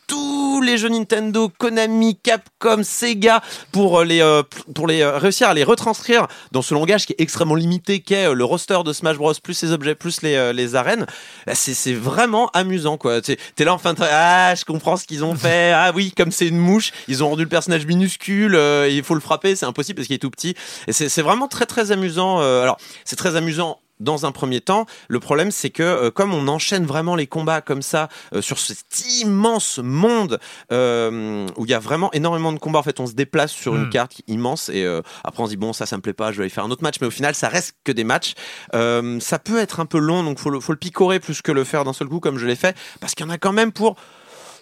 tous les jeux Nintendo Konami, Capcom, Sega pour euh, les euh, pour les euh, réussir à les retranscrire dans ce langage qui est extrêmement limité qu'est le roster de Smash Bros plus les objets plus les, les arènes. C'est c'est vraiment amusant quoi. T'es es là enfin ah je comprends ce qu'ils ont fait. Ah oui comme c'est une mouche ils ont rendu le personnage minuscule. il faut le frapper c'est impossible parce qu'il est tout petit. Et c'est vraiment très très amusant. alors c'est très amusant dans un premier temps. Le problème, c'est que euh, comme on enchaîne vraiment les combats comme ça euh, sur cet immense monde euh, où il y a vraiment énormément de combats, en fait, on se déplace sur une hmm. carte immense et après on se dit bon, ça, ça me plaît pas, je vais aller faire un autre match. Mais au final, ça reste que des matchs. ça peut être un peu long, donc faut le, faut le picorer plus que le faire d'un seul coup comme je l'ai fait, parce qu'il y en a quand même pour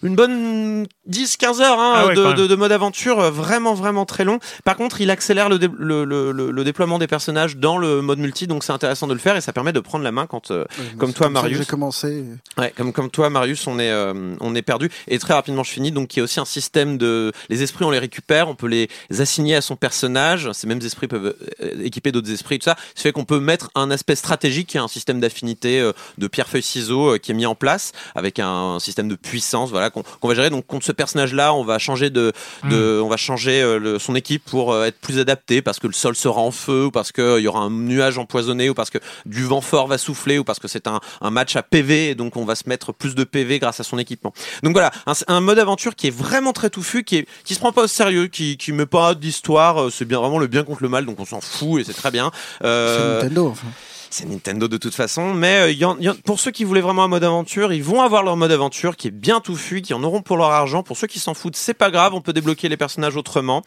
une bonne 10-15 heures hein, ah de, mode aventure, euh, vraiment vraiment très long. Par contre, il accélère le, le, déploiement des personnages dans le mode multi, donc c'est intéressant de le faire et ça permet de prendre la main quand, euh, comme toi Marius. J'ai commencé. Ouais, comme comme toi Marius, on est euh, on est perdu et très rapidement je finis. Donc il y a aussi un système de les esprits, on les récupère, on peut les assigner à son personnage. Ces mêmes esprits peuvent équiper d'autres esprits, tout ça. Ce fait qu'on peut mettre un aspect stratégique, un système d'affinité de pierre feuille ciseaux qui est mis en place avec un système de puissance, voilà qu'on va gérer. Donc contre ce personnage-là, on va changer de, de hmm. on va changer euh, son équipe pour euh, être plus adapté parce que le sol sera en feu ou parce qu'il y aura un nuage empoisonné ou parce que du vent fort va souffler ou parce que c'est un, un, match à PV et donc on va se mettre plus de PV grâce à son équipement. Donc voilà, un, un mode aventure qui est vraiment très touffu, qui est, qui se prend pas au sérieux, qui qui met pas d'histoire. Euh, c'est bien vraiment le bien contre le mal, donc on s'en fout et c'est très bien. Euh, c'est Nintendo. Enfin c'est Nintendo de toute façon. Mais euh, pour ceux qui voulaient vraiment un mode aventure, ils vont avoir leur mode aventure qui est bien touffu, qui en auront pour leur argent. Pour ceux qui s'en foutent, c'est pas grave, on peut débloquer les personnages autrement.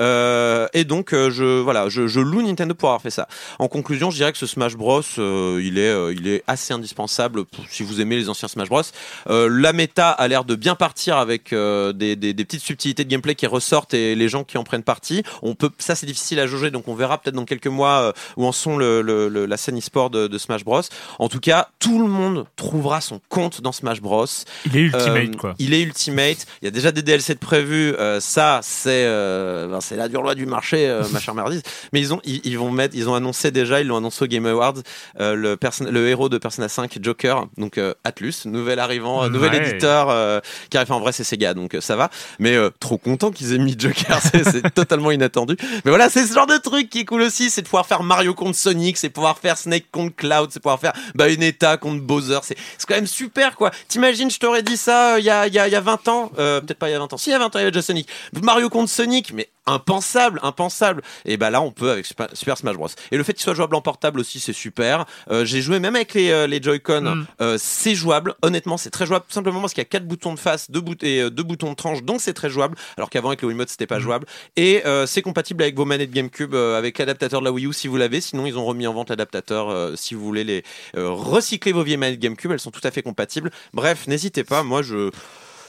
Euh, et donc, euh, je voilà, je, loue Nintendo pour avoir fait ça. En conclusion, je dirais que ce Smash Bros, il est, il est assez indispensable si vous aimez les anciens Smash Bros. la méta a l'air de bien partir avec des, des, des, petites subtilités de gameplay qui ressortent et les gens qui en prennent partie. On peut, ça c'est difficile à jauger, donc on verra peut-être dans quelques mois où en sont le, le, la scène de, Smash Bros. En tout cas, tout le monde trouvera son compte dans Smash Bros. Il est ultimate, euh, quoi. Il est ultimate. Il y a déjà des DLC de prévus. Euh, ça, c'est euh, ben, c'est la dure loi du marché, ma chère Merdise. Mais ils ont ils, vont mettre, ils ont annoncé déjà, ils l'ont annoncé au Game Awards, le le héros de Persona 5, Joker, donc Atlus, nouvel arrivant, nouvel éditeur qui arrive en vrai, c'est Sega, donc ça va. Mais trop content qu'ils aient mis Joker, c'est totalement inattendu. Mais voilà, c'est ce genre de truc qui est cool aussi, c'est de pouvoir faire Mario contre Sonic, c'est pouvoir faire Snake contre Cloud, c'est pouvoir faire Bayonetta contre Bowser. C'est quand même super, quoi. T'imagines, je t'aurais dit ça euh, il y, a, y, a, y a 20 ans, euh, peut-être pas il y a 20 ans, si il y a 20 ans, il y avait déjà Sonic. Mario contre Sonic, mais impensable, impensable. Et bah là, on peut avec Super, Smash Bros. Et le fait qu'il soit jouable en portable aussi, c'est super. Euh, j'ai joué même avec les, les Joy-Con, mm. c'est jouable. Honnêtement, c'est très jouable, tout simplement parce qu'il y a quatre boutons de face, deux, bout et deux boutons de tranche, donc c'est très jouable. Alors qu'avant avec le Wiimote, c'était pas mm. jouable. Et c'est compatible avec vos manettes GameCube, avec l'adaptateur de la Wii U si vous l'avez. Sinon, ils ont remis en vente l'adaptateur si vous voulez les euh, recycler vos vieilles manettes GameCube, elles sont tout à fait compatibles. Bref, n'hésitez pas, moi je,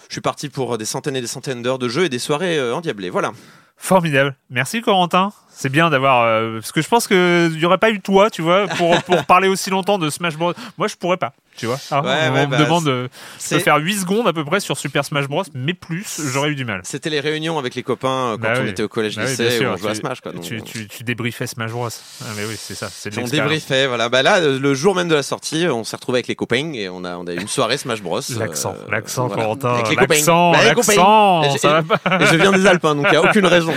je suis parti pour des centaines et des centaines d'heures de jeu et des soirées euh, endiablées. Voilà. Formidable. Merci Corentin. C'est bien d'avoir. Euh, parce que je pense qu'il n'y aurait pas eu toi, tu vois, pour, pour parler aussi longtemps de Smash Bros. Moi, je pourrais pas tu vois. Ah, on me bah, demande de faire 8 secondes à peu près sur Super Smash Bros, mais plus, j'aurais eu du mal. C'était les réunions avec les copains euh, quand bah on était au collège bah lycée, on jouait à Smash. Quoi, tu, tu, tu, débriefais Smash Bros. Ah, mais oui, c'est ça. C'est on débriefait, voilà. Bah là, le jour même de la sortie, on s'est retrouvé avec les copains et on a, on a eu une soirée Smash Bros. L'accent, euh, l'accent, Corentin. L'accent, l'accent. Je viens des Alpes, hein, donc il n'y a aucune raison.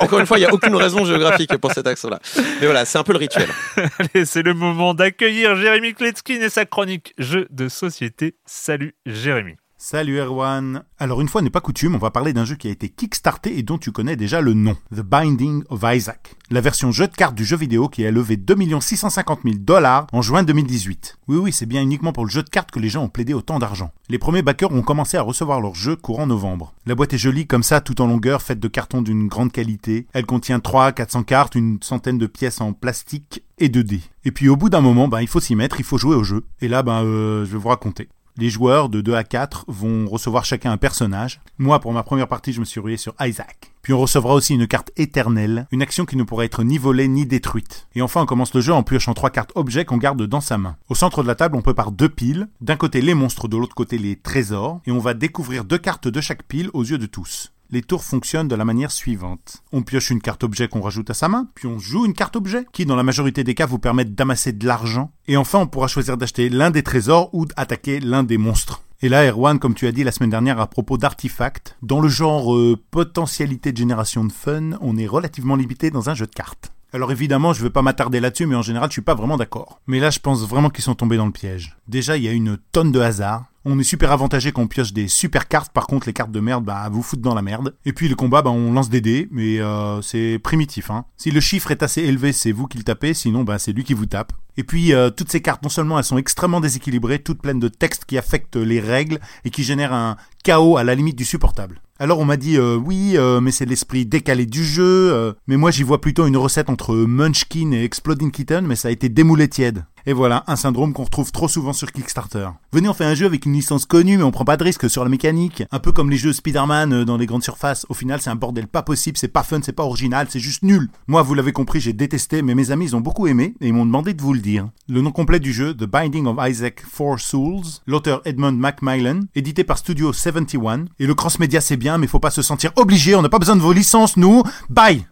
encore une fois, il n'y a aucune raison géographique pour cet accent-là. Mais voilà, c'est un peu le rituel. Allez, c'est le moment d'accueillir Jérémy Kletskin et sa chronique Jeux de société Salut Jérémy. Salut Erwan. Alors une fois n'est pas coutume, on va parler d'un jeu qui a été kickstarté et dont tu connais déjà le nom, The Binding of Isaac. La version jeu de cartes du jeu vidéo qui a levé 2 650 000 dollars en juin 2018. Oui oui, c'est bien uniquement pour le jeu de cartes que les gens ont plaidé autant d'argent. Les premiers backers ont commencé à recevoir leur jeu courant novembre. La boîte est jolie comme ça, tout en longueur, faite de cartons d'une grande qualité. Elle contient 3 400 cartes, une centaine de pièces en plastique et de dés. Et puis au bout d'un moment, ben, il faut s'y mettre, il faut jouer au jeu. Et là, ben, euh, je vais vous raconter. Les joueurs de 2 à 4 vont recevoir chacun un personnage. Moi, pour ma première partie, je me suis rué sur Isaac. Puis on recevra aussi une carte éternelle, une action qui ne pourra être ni volée ni détruite. Et enfin, on commence le jeu en piochant trois cartes objets qu'on garde dans sa main. Au centre de la table, on prépare deux piles. D'un côté les monstres, de l'autre côté les trésors. Et on va découvrir deux cartes de chaque pile aux yeux de tous les tours fonctionnent de la manière suivante. On pioche une carte objet qu'on rajoute à sa main, puis on joue une carte objet, qui dans la majorité des cas vous permettent d'amasser de l'argent, et enfin on pourra choisir d'acheter l'un des trésors ou d'attaquer l'un des monstres. Et là, Erwan, comme tu as dit la semaine dernière à propos d'artefacts, dans le genre euh, potentialité de génération de fun, on est relativement limité dans un jeu de cartes. Alors évidemment, je ne vais pas m'attarder là-dessus, mais en général, je suis pas vraiment d'accord. Mais là, je pense vraiment qu'ils sont tombés dans le piège. Déjà, il y a une tonne de hasard. On est super avantagé quand on pioche des super cartes, par contre les cartes de merde, bah vous foutent dans la merde. Et puis le combat, bah on lance des dés, mais euh, c'est primitif. Hein. Si le chiffre est assez élevé, c'est vous qui le tapez, sinon bah c'est lui qui vous tape. Et puis euh, toutes ces cartes, non seulement elles sont extrêmement déséquilibrées, toutes pleines de textes qui affectent les règles et qui génèrent un chaos à la limite du supportable. Alors on m'a dit euh, oui, mais c'est l'esprit décalé du jeu. mais moi j'y vois plutôt une recette entre Munchkin et Exploding Kitten, mais ça a été démoulé tiède. Et voilà, un syndrome qu'on retrouve trop souvent sur Kickstarter. Venez, on fait un jeu avec une licence connue, mais on prend pas de risque sur la mécanique. Un peu comme les jeux Spider-Man euh, dans les grandes surfaces. Au final, c'est un bordel pas possible, c'est pas fun, c'est pas original, c'est juste nul. Moi, vous l'avez compris, j'ai détesté, mais mes amis, ils ont beaucoup aimé, et ils m'ont demandé de vous le dire. Le nom complet du jeu, The Binding of Isaac Four Souls, l'auteur Edmund Macmillan, édité par Studio 71. Et le cross-média, c'est bien, mais faut pas se sentir obligé, on n'a pas besoin de vos licences, nous. Bye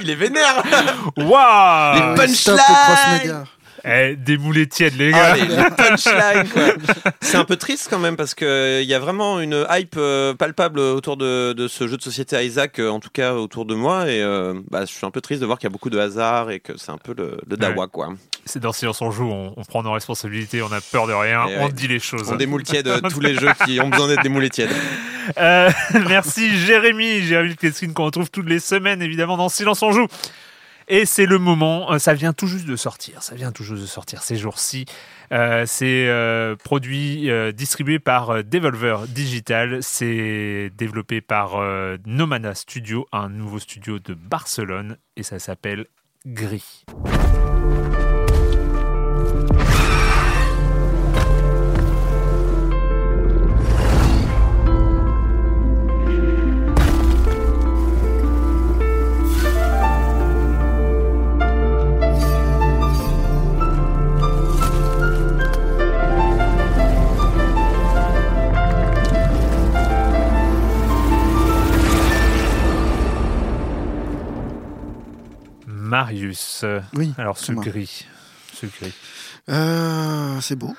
Il est vénère Waouh Les Euh, punchlines. Eh, des moulets tièdes, les Ah, gars. les, les punchlines, quoi. C'est un peu triste quand même parce que il y a vraiment une hype euh, palpable autour de, de ce jeu de société Isaac, euh, en tout cas autour de moi, et euh, bah, je suis un peu triste de voir qu'il y a beaucoup de hasard et que c'est un peu le, le dawa, quoi. C'est dans Silence on joue, on, on prend nos responsabilités, on a peur de rien, Et on ouais. dit les choses. On démoule tiède euh, tous les jeux qui ont besoin d'être démoulés tièdes. Euh, merci Jérémy, Jérémy Kletskin qu'on retrouve toutes les semaines évidemment dans Silence on joue. Et c'est le moment, euh, ça vient tout juste de sortir, ça vient tout juste de sortir ces jours-ci. Euh, c'est euh, produit, euh, distribué par Devolver Digital, c'est développé par Nomana Studio, un nouveau studio de Barcelone, et ça s'appelle Gris. Marius, Oui. alors ce gris, ce gris. Euh, c'est beau.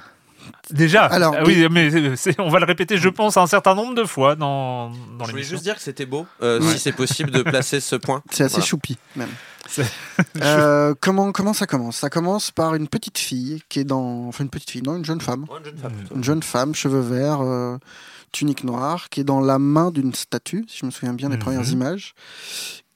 Déjà, Alors, ah oui, mais c'est- on va le répéter, je pense, un certain nombre de fois dans, dans Je voulais l'émission. juste dire que c'était beau, euh, Ouais. si c'est possible de placer ce point. C'est assez Voilà. choupi, même. C'est- Euh, comment, comment ça commence? Ça commence par une petite fille qui est dans. Enfin, une petite fille, non, une jeune femme. Ouais, une jeune femme, plutôt. Une jeune femme, cheveux verts, euh, tunique noire, qui est dans la main d'une statue, si je me souviens bien des Mhm. premières images,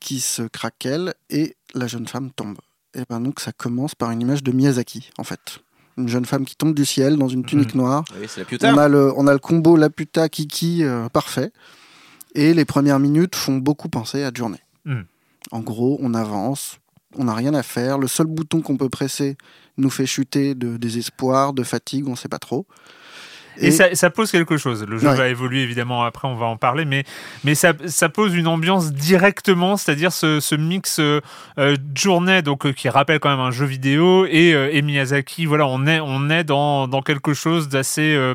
qui se craquelle et la jeune femme tombe. Et ben donc ça commence par une image de Miyazaki, en fait. Une jeune femme qui tombe du ciel dans une tunique noire. Ah Oui, la. On a, le, on a le combo Laputa Kiki euh, parfait. Et les premières minutes font beaucoup penser à Journée. Mm. En gros, on avance, on n'a rien à faire. Le seul bouton qu'on peut presser nous fait chuter de désespoir, de fatigue, on ne sait pas trop. Et, ça, ça pose quelque chose. Le jeu Ouais. va évoluer évidemment après, on va en parler, mais, mais ça, ça pose une ambiance directement, c'est-à-dire ce, ce mix euh, euh, journée, donc euh, qui rappelle quand même un jeu vidéo, et, euh, et Miyazaki. Voilà, on est, on est dans, dans quelque chose d'assez, euh,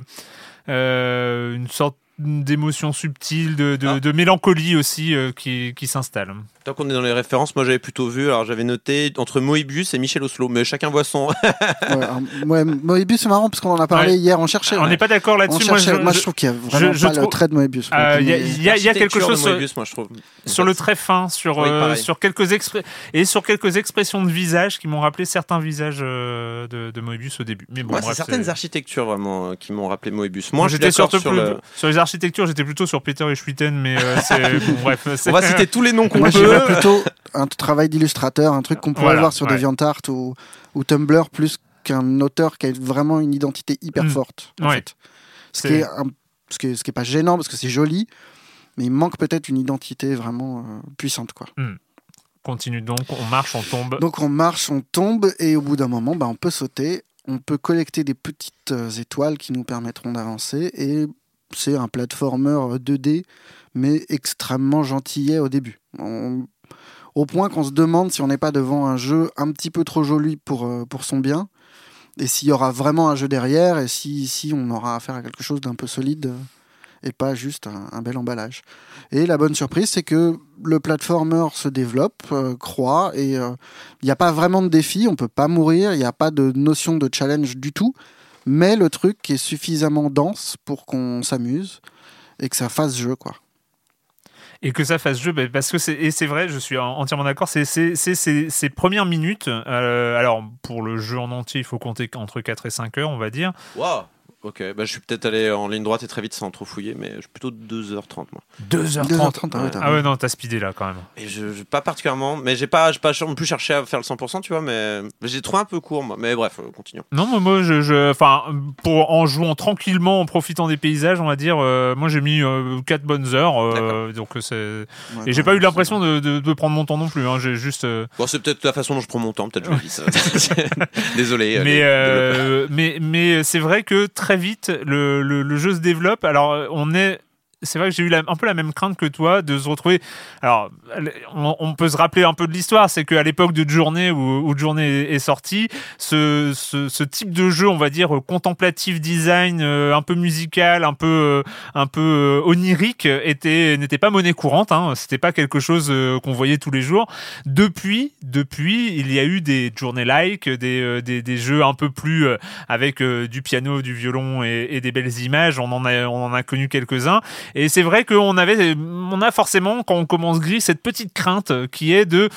euh, une sorte d'émotions subtiles, de, de, Ah. de mélancolie aussi euh, qui, qui s'installe. Tant qu'on est dans les références, moi j'avais plutôt vu, alors j'avais noté entre Moebius et Michel Oslo, mais chacun voit son. Ouais, alors, ouais, Moebius, c'est marrant parce qu'on en a parlé Ouais. hier. On cherchait. On n'est pas d'accord là-dessus. Moi, je- Moi, je, je- trouve qu'il y a vraiment je- je pas trouve- le trait de Moebius. le Euh, il y a- mais- il y a- il y a quelque chose de sur- Moebius, moi je trouve. sur le très fin, sur, Oui, euh, sur quelques expr- et sur quelques expressions de visage qui m'ont rappelé certains visages euh, de, de Moebius au début. Mais bon, c'est bref, certaines architectures vraiment euh, qui m'ont rappelé Moebius. Moi, je j'étais sur sur les architectures, j'étais plutôt sur Peter et Schwitten, mais euh, bref. On va citer tous les noms qu'on peut. J'irais plutôt un travail d'illustrateur, un truc qu'on pourrait Voilà, voir sur ouais. DeviantArt ou, ou Tumblr, plus qu'un auteur qui a vraiment une identité hyper Mm. forte. En Ouais. fait. Ce, qui est un- ce, qui est, ce qui est pas gênant parce que c'est joli, mais il manque peut-être une identité vraiment euh, puissante. Quoi. Continue donc, on marche, on tombe. Donc on marche, on tombe, et au bout d'un moment, bah, on peut sauter, on peut collecter des petites euh, étoiles qui nous permettront d'avancer, et c'est un platformer euh, 2D, mais extrêmement gentillet au début. Au point qu'on se demande si on n'est pas devant un jeu un petit peu trop joli pour, euh, pour son bien, et s'il y aura vraiment un jeu derrière, et si, si on aura affaire à quelque chose d'un peu solide, euh, et pas juste un, bel emballage. Et la bonne surprise, c'est que le platformer se développe, euh, croît, et euh, il n'y a pas vraiment de défi, on peut pas mourir, il n'y a pas de notion de challenge du tout, mais le truc est suffisamment dense pour qu'on s'amuse et que ça fasse jeu, quoi. et que ça fasse jeu bah, parce que c'est et c'est vrai je suis en- entièrement d'accord c'est c'est- c'est- c'est- ces premières minutes euh, alors pour le jeu en entier il faut compter entre 4 et 5 heures on va dire Waouh Ok, bah, je suis peut-être allé en ligne droite et très vite sans trop fouiller, mais je suis plutôt 2h30 moi. 2h30 2h30, ah ouais, ah ouais non t'as speedé là quand même Et je, je- pas particulièrement, mais j'ai pas, j'ai pas non plus cherché à faire le 100%, tu vois, mais j'ai trouvé un peu court moi. Mais bref, euh, continuons. non moi, moi je, je- enfin pour en jouant tranquillement en profitant des paysages on va dire euh, moi j'ai mis 4 bonnes heures euh, donc euh, c'est Ouais, et j'ai pas eu l'impression de, de- de prendre mon temps non plus hein. j'ai juste euh, Bon, c'est peut-être la façon dont je prends mon temps, peut-être je vais vite. Désolé. euh, mais, les euh, mais, mais c'est vrai que très vite, le, le, jeu se développe. Alors, on est. C'est vrai que j'ai eu un peu la même crainte que toi de se retrouver. Alors, on, peut se rappeler un peu de l'histoire. C'est qu'à l'époque de Journée, où, où Journée est, est sorti, ce, type de jeu, on va dire, euh, contemplatif design, euh, un peu musical, un peu, euh, onirique, était, n'était pas monnaie courante. Hein. C'était pas quelque chose qu'on voyait tous les jours. Depuis, depuis, il y a eu des journées-like, des, jeux un peu plus avec du piano, du violon et, des belles images. On en a connu quelques-uns. Et c'est vrai qu'on avait, on a forcément, quand on commence gris, cette petite crainte qui est de.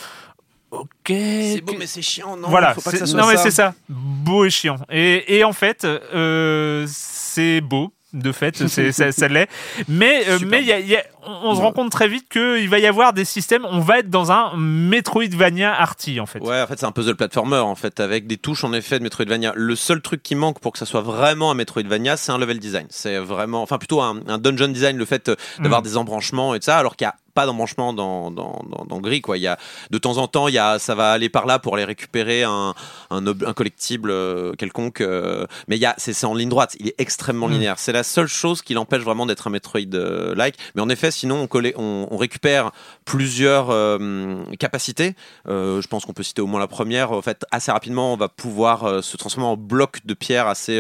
Ok. C'est beau, mais c'est chiant, non voilà, faut pas que c'est- ça soit non mais c'est ça, beau et chiant. Et, et en fait, euh, c'est beau. De fait, c'est, ça, ça l'est. Mais euh, mais y a- y a- on, on se rend compte très vite qu'il va y avoir des systèmes. On va être dans un Metroidvania arty en fait. Ouais, en fait, c'est un puzzle platformer, en fait, avec des touches, en effet, de Metroidvania. Le seul truc qui manque pour que ça soit vraiment un Metroidvania, c'est un level design. C'est vraiment, enfin, plutôt un, un dungeon design, le fait euh, d'avoir Mm. des embranchements et de ça, alors qu'il n'y a pas d'embranchement dans, dans, dans, dans Gris, quoi. Il y a, de temps en temps, il y a, ça va aller par là pour aller récupérer un, un, collectible euh, quelconque, euh, mais il y a, c'est, c'est en ligne droite. Il est extrêmement Mm. linéaire. C'est la seule chose qui l'empêche vraiment d'être un Metroid-like. Mais en effet, sinon, on, collait- on, on récupère plusieurs euh, capacités. Euh, je pense qu'on peut citer au moins la première. En fait, assez rapidement, on va pouvoir se transformer en bloc de pierre assez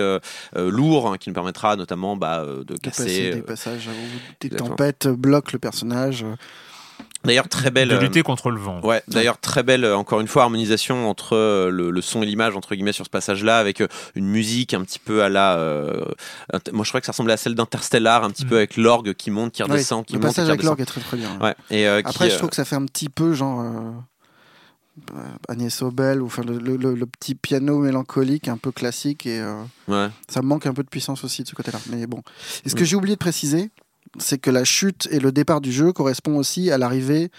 lourd, hein, qui nous permettra notamment bah, de casser. des passages où des tempêtes bloquent le personnage. D'ailleurs, très belle. de euh, lutter contre le vent. Ouais, d'ailleurs très belle, euh, encore une fois, harmonisation entre euh, le, le son et l'image, entre guillemets, sur ce passage-là, avec euh, une musique un petit peu à la... euh, moi, je crois que ça ressemblait à celle d'Interstellar, un petit Mm. peu avec l'orgue qui monte, qui redescend, qui le monte, passage qui avec l'orgue est très très bien. Ouais, et euh, Après, qui, je euh, trouve que ça fait un petit peu genre euh, euh, Agnès Obel ou enfin le, le- le- le petit piano mélancolique un peu classique et euh, ouais. ça me manque un peu de puissance aussi de ce côté-là. Mais bon, et ce que Mm. j'ai oublié de préciser, c'est que la chute et le départ du jeu correspond aussi à l'arrivée,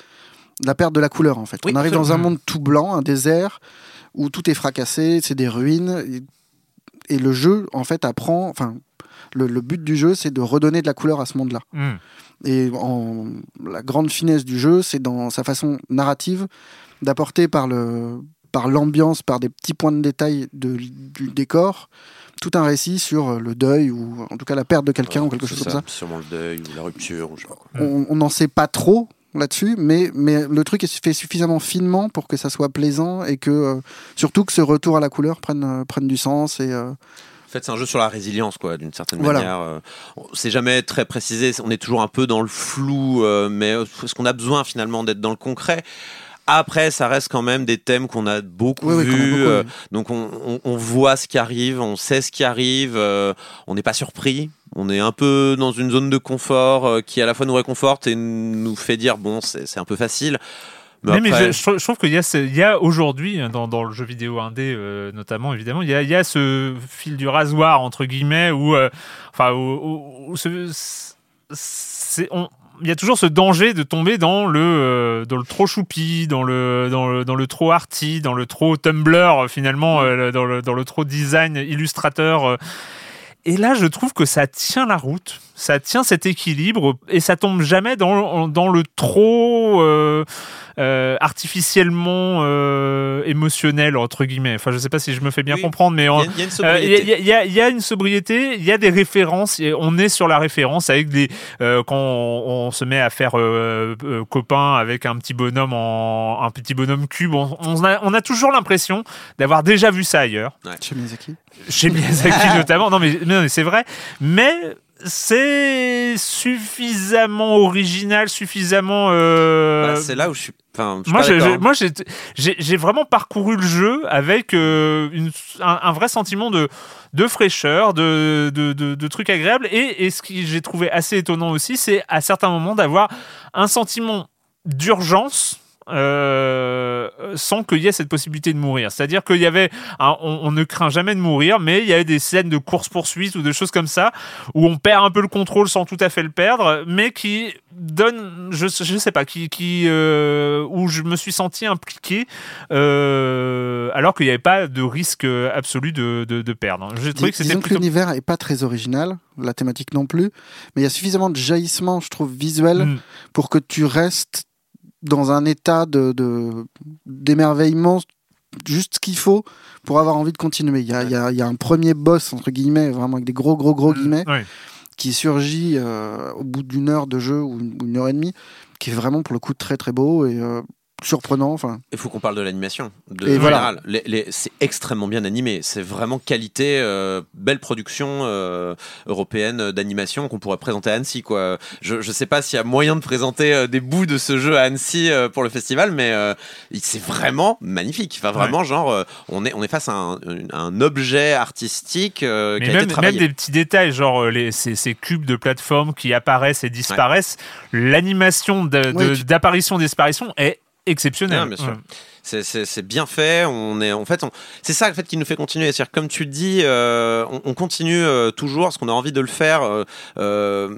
la perte de la couleur en fait. Oui, On arrive dans un monde tout blanc, un désert où tout est fracassé, c'est des ruines et, et le jeu en fait apprend, enfin le, le but du jeu c'est de redonner de la couleur à ce monde-là. Hmm. Et en, la grande finesse du jeu, c'est dans sa façon narrative d'apporter par le par l'ambiance, par des petits points de détail de- du décor, tout un récit sur le deuil ou en tout cas la perte de quelqu'un Ouais, ou quelque chose comme ça. Sûrement le deuil ou la rupture. Ou. On n'en sait pas trop là-dessus, mais, mais le truc est fait suffisamment finement pour que ça soit plaisant et que euh, surtout que ce retour à la couleur prenne, euh, prenne du sens et, euh, fait, c'est un jeu sur la résilience, quoi, d'une certaine manière. Euh, c'est jamais très précisé, on est toujours un peu dans le flou, mais est-ce qu'on a besoin finalement d'être dans le concret après, ça reste quand même des thèmes qu'on a beaucoup vus. Euh, donc, on, on, voit ce qui arrive, on sait ce qui arrive, on n'est pas surpris. On est un peu dans une zone de confort qui à la fois nous réconforte et nous fait dire bon, c'est un peu facile. Mais, je, trouve qu'il y a, aujourd'hui, hein, dans, dans, le jeu vidéo indé euh, notamment, évidemment, il y, a, il y, a, ce fil du rasoir, entre guillemets, où, euh, enfin, où, c'est, on, il y a toujours ce danger de tomber dans le, euh, dans le trop choupi, dans le, dans, le, dans le trop arty, dans le trop Tumblr, finalement, dans, le, dans le trop design illustrateur. Et là, je trouve que ça tient la route, ça tient cet équilibre et ça tombe jamais dans, dans le trop euh, euh, artificiellement euh, émotionnel entre guillemets. Enfin, je sais pas si je me fais bien comprendre, mais il y, a une sobriété, il y a des références. On est sur la référence avec des quand on, se met à faire copain avec un petit bonhomme en un petit bonhomme cube, on, on, a, on a, toujours l'impression d'avoir déjà vu ça ailleurs. Chez Miyazaki. Chez Miyazaki notamment. Non mais, mais c'est vrai. Mais c'est suffisamment original, suffisamment. Euh... Bah, c'est là où je suis. Enfin, moi, j'ai, moi, j'ai, vraiment parcouru le jeu avec euh, une, un, vrai sentiment de, de fraîcheur, de, de, de, trucs agréables. Et, et ce que j'ai trouvé assez étonnant aussi, c'est à certains moments d'avoir un sentiment d'urgence euh, sans qu'il y ait cette possibilité de mourir. C'est-à-dire qu'il y avait, on, ne craint jamais de mourir, mais il y avait des scènes de course poursuite ou de choses comme ça où on perd un peu le contrôle sans tout à fait le perdre, mais qui donne, je, je sais pas, qui, qui euh, où je me suis senti impliqué euh, alors qu'il n'y avait pas de risque absolu de, de, perdre. J'ai trouvé que c'était plutôt... l'univers est pas très original, la thématique non plus, mais il y a suffisamment de jaillissements, je trouve, visuels mm. pour que tu restes dans un état de d'émerveillement juste ce qu'il faut pour avoir envie de continuer. Il y, a, il, y a, il y, a, un premier boss, entre guillemets, vraiment avec des gros, gros, gros mmh, guillemets, qui surgit euh, au bout d'une heure de jeu ou une, heure et demie, qui est vraiment pour le coup très, très beau. Et euh, surprenant. Enfin. Il faut qu'on parle de l'animation. De voilà. c'est extrêmement bien animé. C'est vraiment qualité, euh, belle production euh, européenne d'animation qu'on pourrait présenter à Annecy. Quoi. Je ne sais pas s'il y a moyen de présenter euh, des bouts de ce jeu à Annecy pour le festival, mais c'est vraiment magnifique. Enfin, vraiment, genre, on, est, on est face à un, objet artistique qui a même, été travaillé. Même des petits détails, genre les, ces, cubes de plateforme qui apparaissent et disparaissent. L'animation d'apparition-disparition est exceptionnel. bien sûr. C'est bien fait. On est en fait, c'est ça en fait qui nous fait continuer. C'est-à-dire comme tu le dis, euh, on, continue euh, toujours parce qu'on a envie de le faire. Euh,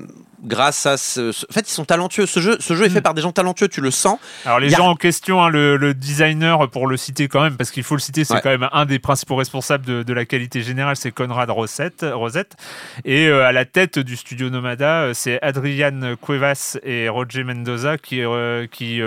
grâce à ce, En fait, ils sont talentueux. Ce jeu, ce jeu est fait hmm. par des gens talentueux, tu le sens. Alors, les gens en question, hein, le, designer, pour le citer quand même, parce qu'il faut le citer, c'est quand même un des principaux responsables de, la qualité générale, c'est Conrad Rosette. Rosette. Et euh, à la tête du studio Nomada, euh, c'est Adrian Cuevas et Roger Mendoza, qui, euh, qui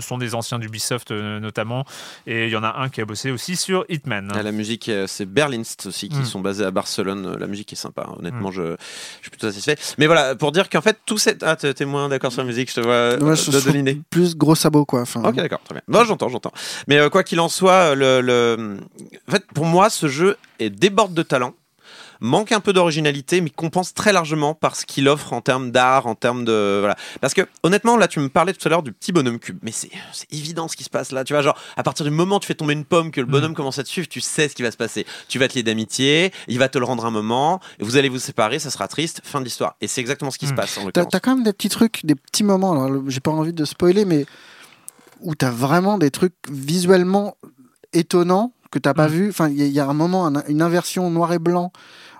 sont des anciens d'Ubisoft notamment. Et il y en a un qui a bossé aussi sur Hitman. la musique, c'est Berlinst aussi, qui hmm. sont basés à Barcelone. La musique est sympa. Honnêtement, hmm. je, je suis plutôt satisfait. Mais voilà, pour dire qu'en fait, tout cette. Ah, t'es moins d'accord sur la musique, je te vois Moi, je Plus gros sabot, quoi. Enfin... Ok, d'accord, très bien. Bon, j'entends, j'entends. Mais euh, quoi qu'il en soit, le, le... En fait, pour moi, ce jeu est déborde de talent manque un peu d'originalité, mais compense très largement par ce qu'il offre en termes d'art, en termes de. Voilà. Parce que, honnêtement, là, tu me parlais tout à l'heure du petit bonhomme cube, mais c'est évident ce qui se passe là. Tu vois, genre, à partir du moment où tu fais tomber une pomme, que le mm. bonhomme commence à te suivre, tu sais ce qui va se passer. Tu vas te lier d'amitié, il va te le rendre un moment, vous allez vous séparer, ça sera triste, fin de l'histoire. Et c'est exactement ce qui se mm. passe. T'as as quand même des petits trucs, des petits moments, alors j'ai pas envie de spoiler, mais où t'as vraiment des trucs visuellement étonnants que t'as pas mm. vu. Enfin, il y, a un moment, une inversion noir et blanc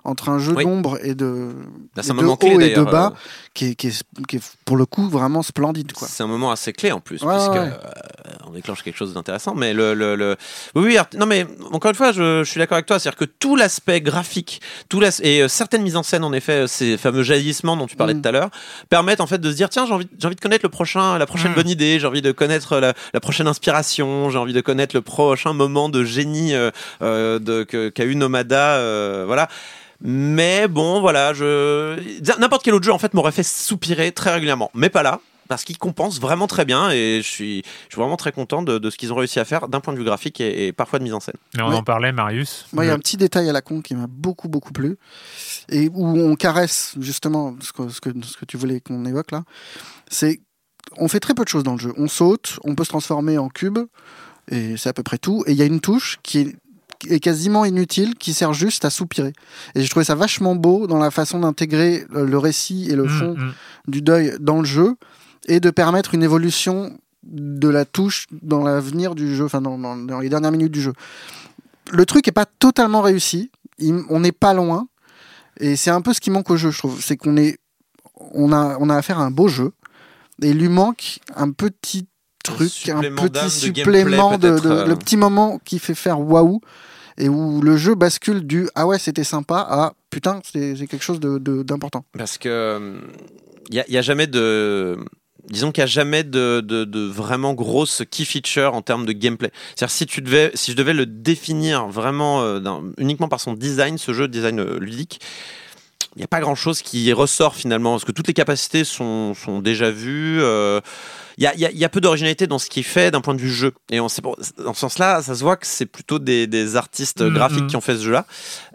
entre un jeu d'ombre et de, de haut et de bas, euh, qui, est, qui, est, pour le coup vraiment splendide. C'est un moment assez clé en plus, puisque euh, on déclenche quelque chose d'intéressant. Mais le, le, Oui, non, mais encore une fois, je, suis d'accord avec toi. C'est-à-dire que tout l'aspect graphique, tout et euh, certaines mises en scène, en effet, ces fameux jaillissements dont tu parlais mm. tout à l'heure, permettent en fait de se dire tiens, j'ai envie, j'ai envie de connaître le prochain, la prochaine mm. bonne idée, j'ai envie de connaître la, prochaine inspiration, j'ai envie de connaître le prochain moment de génie de, qu'a eu Nomada. voilà. Mais bon, voilà, je n'importe quel autre jeu en fait m'aurait fait soupirer très régulièrement, mais pas là parce qu'ils compensent vraiment très bien et je suis, je suis vraiment très content de, ce qu'ils ont réussi à faire d'un point de vue graphique et, parfois de mise en scène. Mais on en parlait, Marius. Moi, il y a un petit détail à la con qui m'a beaucoup, beaucoup plu et où on caresse justement ce que, ce que, ce que tu voulais qu'on évoque là. C'est on fait très peu de choses dans le jeu. On saute, on peut se transformer en cube et c'est à peu près tout. Et il y a une touche qui est est quasiment inutile, qui sert juste à soupirer. Et j'ai trouvé ça vachement beau dans la façon d'intégrer le récit et le mm, fond mm. du deuil dans le jeu et de permettre une évolution de la touche dans l'avenir du jeu, enfin dans, les dernières minutes du jeu. Le truc est pas totalement réussi, on n'est pas loin, et c'est un peu ce qui manque au jeu, je trouve. C'est qu'on est, on a, on a affaire à un beau jeu, et il lui manque un petit truc, un, petit supplément de, le euh. petit moment qui fait faire waouh et où le jeu bascule du ah ouais c'était sympa à putain c'est quelque chose d'important. De, Parce que il euh, n'y a, a, jamais de disons qu'il n'y a jamais de, de, de, vraiment grosse key feature en termes de gameplay. C'est-à-dire si tu devais, si je devais le définir vraiment euh, uniquement par son design, ce jeu design ludique, il n'y a pas grand-chose qui ressort finalement parce que toutes les capacités sont, sont déjà vues. Euh, il y a, peu d'originalité dans ce qui est fait d'un point de vue jeu. Et on sait, dans ce sens-là, ça se voit que c'est plutôt des, artistes mm, graphiques qui ont fait ce jeu-là.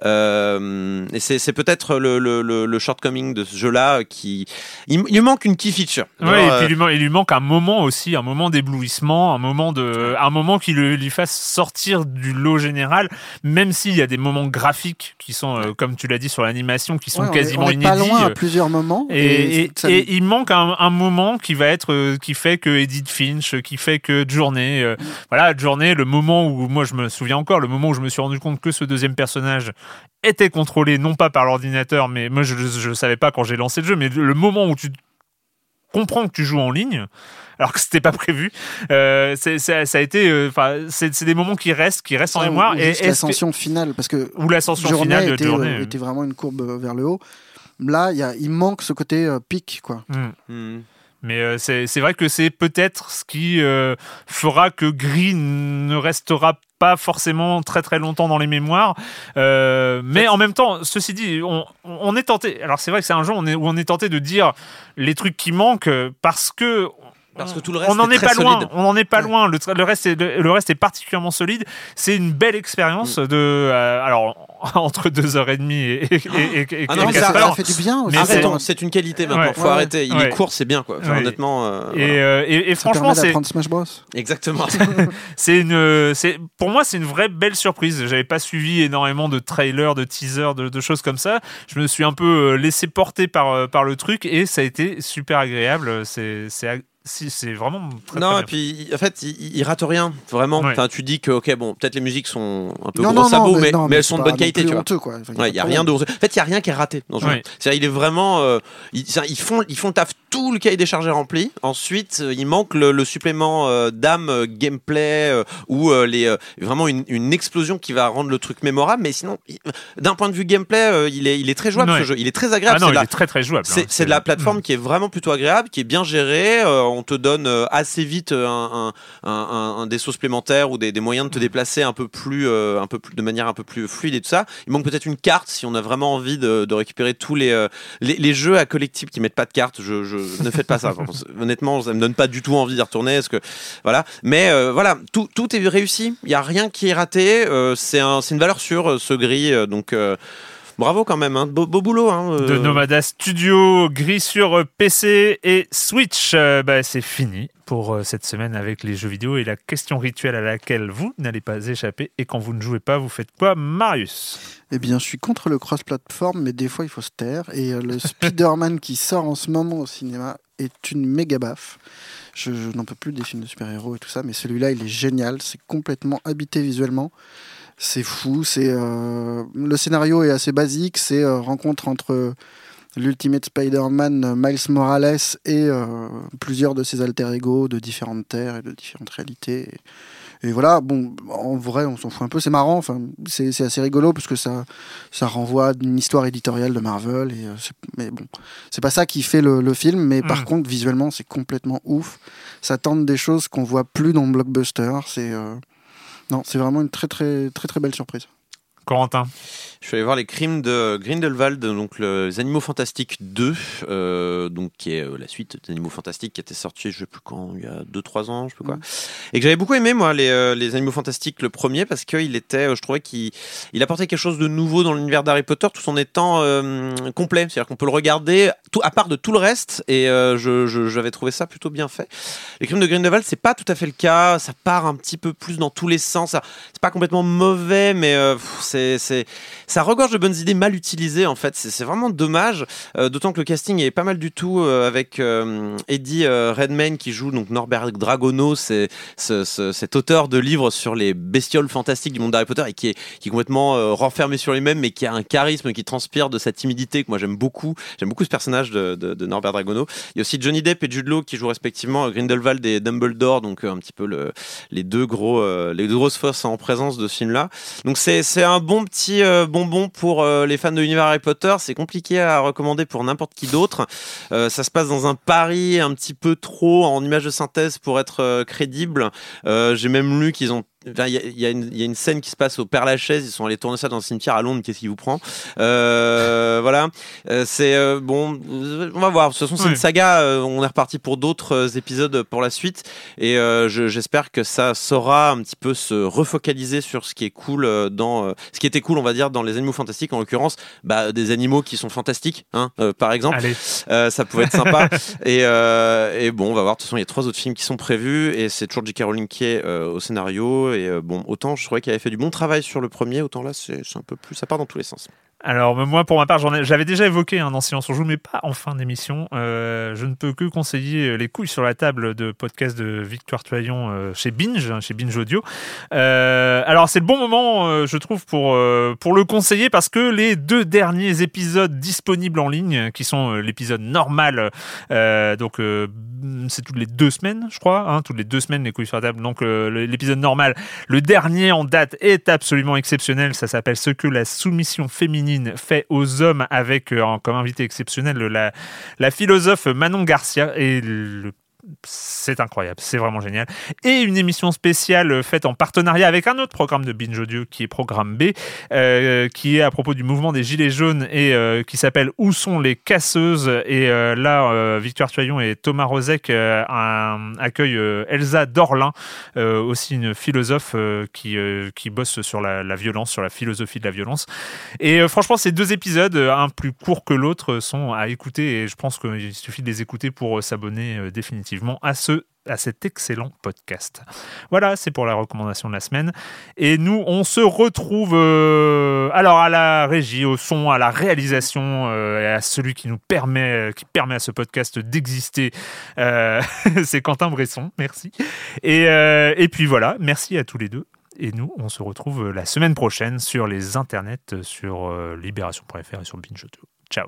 Euh, et c'est peut-être le, le, shortcoming de ce jeu-là qui. Il, lui manque une key feature. Oui, et puis il lui, manque un moment aussi, un moment d'éblouissement, un moment, de, un moment qui le, lui fasse sortir du lot général, même s'il y a des moments graphiques qui sont, euh, comme tu l'as dit sur l'animation, qui sont quasiment inédits. Pas loin à plusieurs moments. Et, et, il manque un, un, moment qui va être, euh, qui fait que Edith Finch, qui fait que Journée, euh, voilà, Journée, le moment où moi je me souviens encore, le moment où je me suis rendu compte que ce deuxième personnage était contrôlé non pas par l'ordinateur, mais moi je ne savais pas quand j'ai lancé le jeu, mais le moment où tu comprends que tu joues en ligne, alors que c'était pas prévu. Euh, ça a été, euh, enfin, c'est des moments qui restent, qui restent en mémoire. Et l'ascension finale, parce que ou l'ascension finale était, de journée était vraiment une courbe vers le haut. Là, y a, il manque ce côté pic, quoi. Hmm. Hmm. Mais euh, c'est vrai que c'est peut-être ce qui euh, fera que Gris ne restera pas forcément très très longtemps dans les mémoires. Euh, mais en même temps, ceci dit, on, on est tenté. Alors c'est vrai que c'est un jeu où on est tenté de dire les trucs qui manquent parce que parce que tout le reste on n'en est, pas loin. On n'en est pas loin. Le, le, reste est, le, reste est particulièrement solide. C'est une belle expérience mm. de. Euh, alors entre deux heures et demie et, et, et, ah non, ça, ça, fait du bien. Mais Arrêtons, c'est une qualité maintenant. Faut arrêter. Il est court, c'est bien quoi. Enfin, honnêtement. Euh, euh, et, franchement, c'est. Smash Bros. Exactement. c'est une. C'est pour moi, c'est une vraie belle surprise. J'avais pas suivi énormément de trailers, de teasers, de, de, choses comme ça. Je me suis un peu laissé porter par par le truc et ça a été super agréable. C'est si, c'est vraiment très, Non, et puis en fait, il, rate rien, vraiment. Enfin, tu dis que, ok, bon, peut-être les musiques sont un peu gros sabots, mais, mais, elles sont de bonne qualité, tu vois. il y a rien de. En fait, il y a rien qui est raté dans ce jeu. C'est-à-dire, il est vraiment. Euh, ils, font, ils font le taf, tout le cahier des charges est rempli. Ensuite, euh, il manque le, supplément euh, d'âme, gameplay, ou les, vraiment une, une, explosion qui va rendre le truc mémorable. Mais sinon, d'un point de vue gameplay, il, est, il est très jouable ce jeu. Il est très agréable. Ah non, il est très très jouable. C'est hein, de la plateforme mm. qui est vraiment plutôt agréable, qui est bien gérée on te donne euh, assez vite euh, un, un, des sauts supplémentaires ou des, moyens de te déplacer un peu plus, euh, un peu plus, de manière un peu plus fluide et tout ça. Il manque peut-être une carte si on a vraiment envie de, récupérer tous les, les, jeux à collectif qui mettent pas de carte. Je, ne faites pas ça. Honnêtement, ça me donne pas du tout envie d'y retourner. Parce que voilà. Mais voilà, tout, tout est réussi. Il y a rien qui est raté. c'est un, une valeur sûre ce gris. donc Bravo quand même, hein. beau, boulot. Hein, euh. De Nomada Studio, gris sur PC et Switch. Euh, bah, c'est fini pour euh, cette semaine avec les jeux vidéo et la question rituelle à laquelle vous n'allez pas échapper. Et quand vous ne jouez pas, vous faites quoi, Marius? Eh bien, je suis contre le cross-platform, mais des fois, il faut se taire. Et le Spider-Man qui sort en ce moment au cinéma est une méga baffe. Je, je n'en peux plus des films de super-héros et tout ça, mais celui-là, il est génial. C'est complètement habité visuellement c'est fou. C'est euh, le scénario est assez basique. C'est euh, rencontre entre l'Ultimate Spider-Man Miles Morales et euh, plusieurs de ses alter ego de différentes terres et de différentes réalités. Et, voilà, bon, en vrai, on s'en fout un peu. C'est marrant. Enfin, c'est assez rigolo parce que ça, ça renvoie à une histoire éditoriale de Marvel. Et mais bon, c'est pas ça qui fait le, film. Mais par mm. contre, visuellement, c'est complètement ouf. Ça tente des choses qu'on voit plus dans Blockbuster. C'est non, c'est vraiment une très très très très belle surprise. Corentin je suis allé voir les crimes de Grindelwald, donc les Animaux Fantastiques 2, euh, donc qui est euh, la suite des Animaux Fantastiques qui était sorti, je sais plus quand, il y a 2-3 ans, je sais plus quoi, mm. et que j'avais beaucoup aimé moi les, euh, les Animaux Fantastiques le premier parce qu'il était, je trouvais qu'il il apportait quelque chose de nouveau dans l'univers d'Harry Potter tout en étant complet, c'est-à-dire qu'on peut le regarder tout, à part de tout le reste, et je, j'avais trouvé ça plutôt bien fait. Les crimes de Grindelwald, c'est pas tout à fait le cas, ça part un petit peu plus dans tous les sens, c'est pas complètement mauvais, mais c'est ça regorge de bonnes idées mal utilisées en fait. C'est vraiment dommage, euh, d'autant que le casting est pas mal du tout euh, avec euh, Eddie Redmayne qui joue donc Norbert Dragono, c'est cet auteur de livres sur les bestioles fantastiques du monde d'Harry Potter et qui est, complètement renfermé sur lui-même, mais qui a un charisme qui transpire de sa timidité que moi j'aime beaucoup. J'aime beaucoup ce personnage de, Norbert Dragono. Il y a aussi Johnny Depp et Jude Law qui jouent respectivement Grindelwald et Dumbledore, donc un petit peu le, les deux gros, les deux grosses forces en présence de ce film-là. Donc c'est un bon petit bon bon pour euh, les fans de l'univers Harry Potter. C'est compliqué à recommander pour n'importe qui d'autre. Euh, ça se passe dans un Paris un petit peu trop en image de synthèse pour être euh, crédible. J'ai même lu qu'ils ont il y, a une scène qui se passe au Père Lachaise. Ils sont allés tourner ça dans un cimetière à Londres. Qu'est-ce qui vous prend? Euh, Voilà. Euh, c'est euh, bon. On va voir. De toute façon, c'est une saga. on est reparti pour d'autres épisodes pour la suite. Et j'espère que ça saura un petit peu se refocaliser sur ce qui est cool dans ce qui était cool, on va dire, dans les animaux fantastiques. En l'occurrence, bah, des animaux qui sont fantastiques, hein, par exemple. ça pouvait être sympa. et, et, bon, on va voir. De toute façon, il y a trois autres films qui sont prévus et c'est toujours J.K. Rowling qui est au scénario et euh, bon, autant je trouvais qu'il avait fait du bon travail sur le premier, autant là, c'est un peu plus, ça part dans tous les sens. Alors moi, pour ma part, j'avais déjà évoqué un hein, dans Silence mais pas en fin d'émission. Euh, je ne peux que conseiller euh, les couilles sur la table de podcast de Victoire Toyon chez Binge, hein, chez Binge Audio. alors c'est le bon moment, je trouve, pour pour le conseiller parce que les deux derniers épisodes disponibles en ligne, qui sont l'épisode normal, donc c'est toutes les deux semaines, je crois, hein, toutes les deux semaines les couilles sur la table. Donc l'épisode normal, le dernier en date est absolument exceptionnel. Ça s'appelle ce que la soumission féminine fait aux hommes avec euh, comme invité exceptionnel la, la philosophe Manon Garcia et le c'est incroyable, c'est vraiment génial. Et une émission spéciale faite en partenariat avec un autre programme de Binge Audio qui est Programme B, euh, qui est à propos du mouvement des Gilets jaunes et euh, qui s'appelle Où sont les casseuses? Et euh, là, Victoire Tuyon et Thomas Rozek accueillent Elsa Dorlin, aussi une philosophe qui, qui bosse sur la, la, violence, sur la philosophie de la violence. Et franchement, ces deux épisodes, un plus court que l'autre, sont à écouter et je pense qu'il suffit de les écouter pour s'abonner définitivement à ce à cet excellent podcast. Voilà, c'est pour la recommandation de la semaine. Et nous, on se retrouve euh, alors à la régie, au son, à la réalisation, euh, et à celui qui nous permet, qui permet à ce podcast d'exister. Euh, c'est Quentin Bresson, merci. Et, et puis voilà, merci à tous les deux. Et nous, on se retrouve la semaine prochaine sur les internets, sur libération.fr et sur Binge Ciao.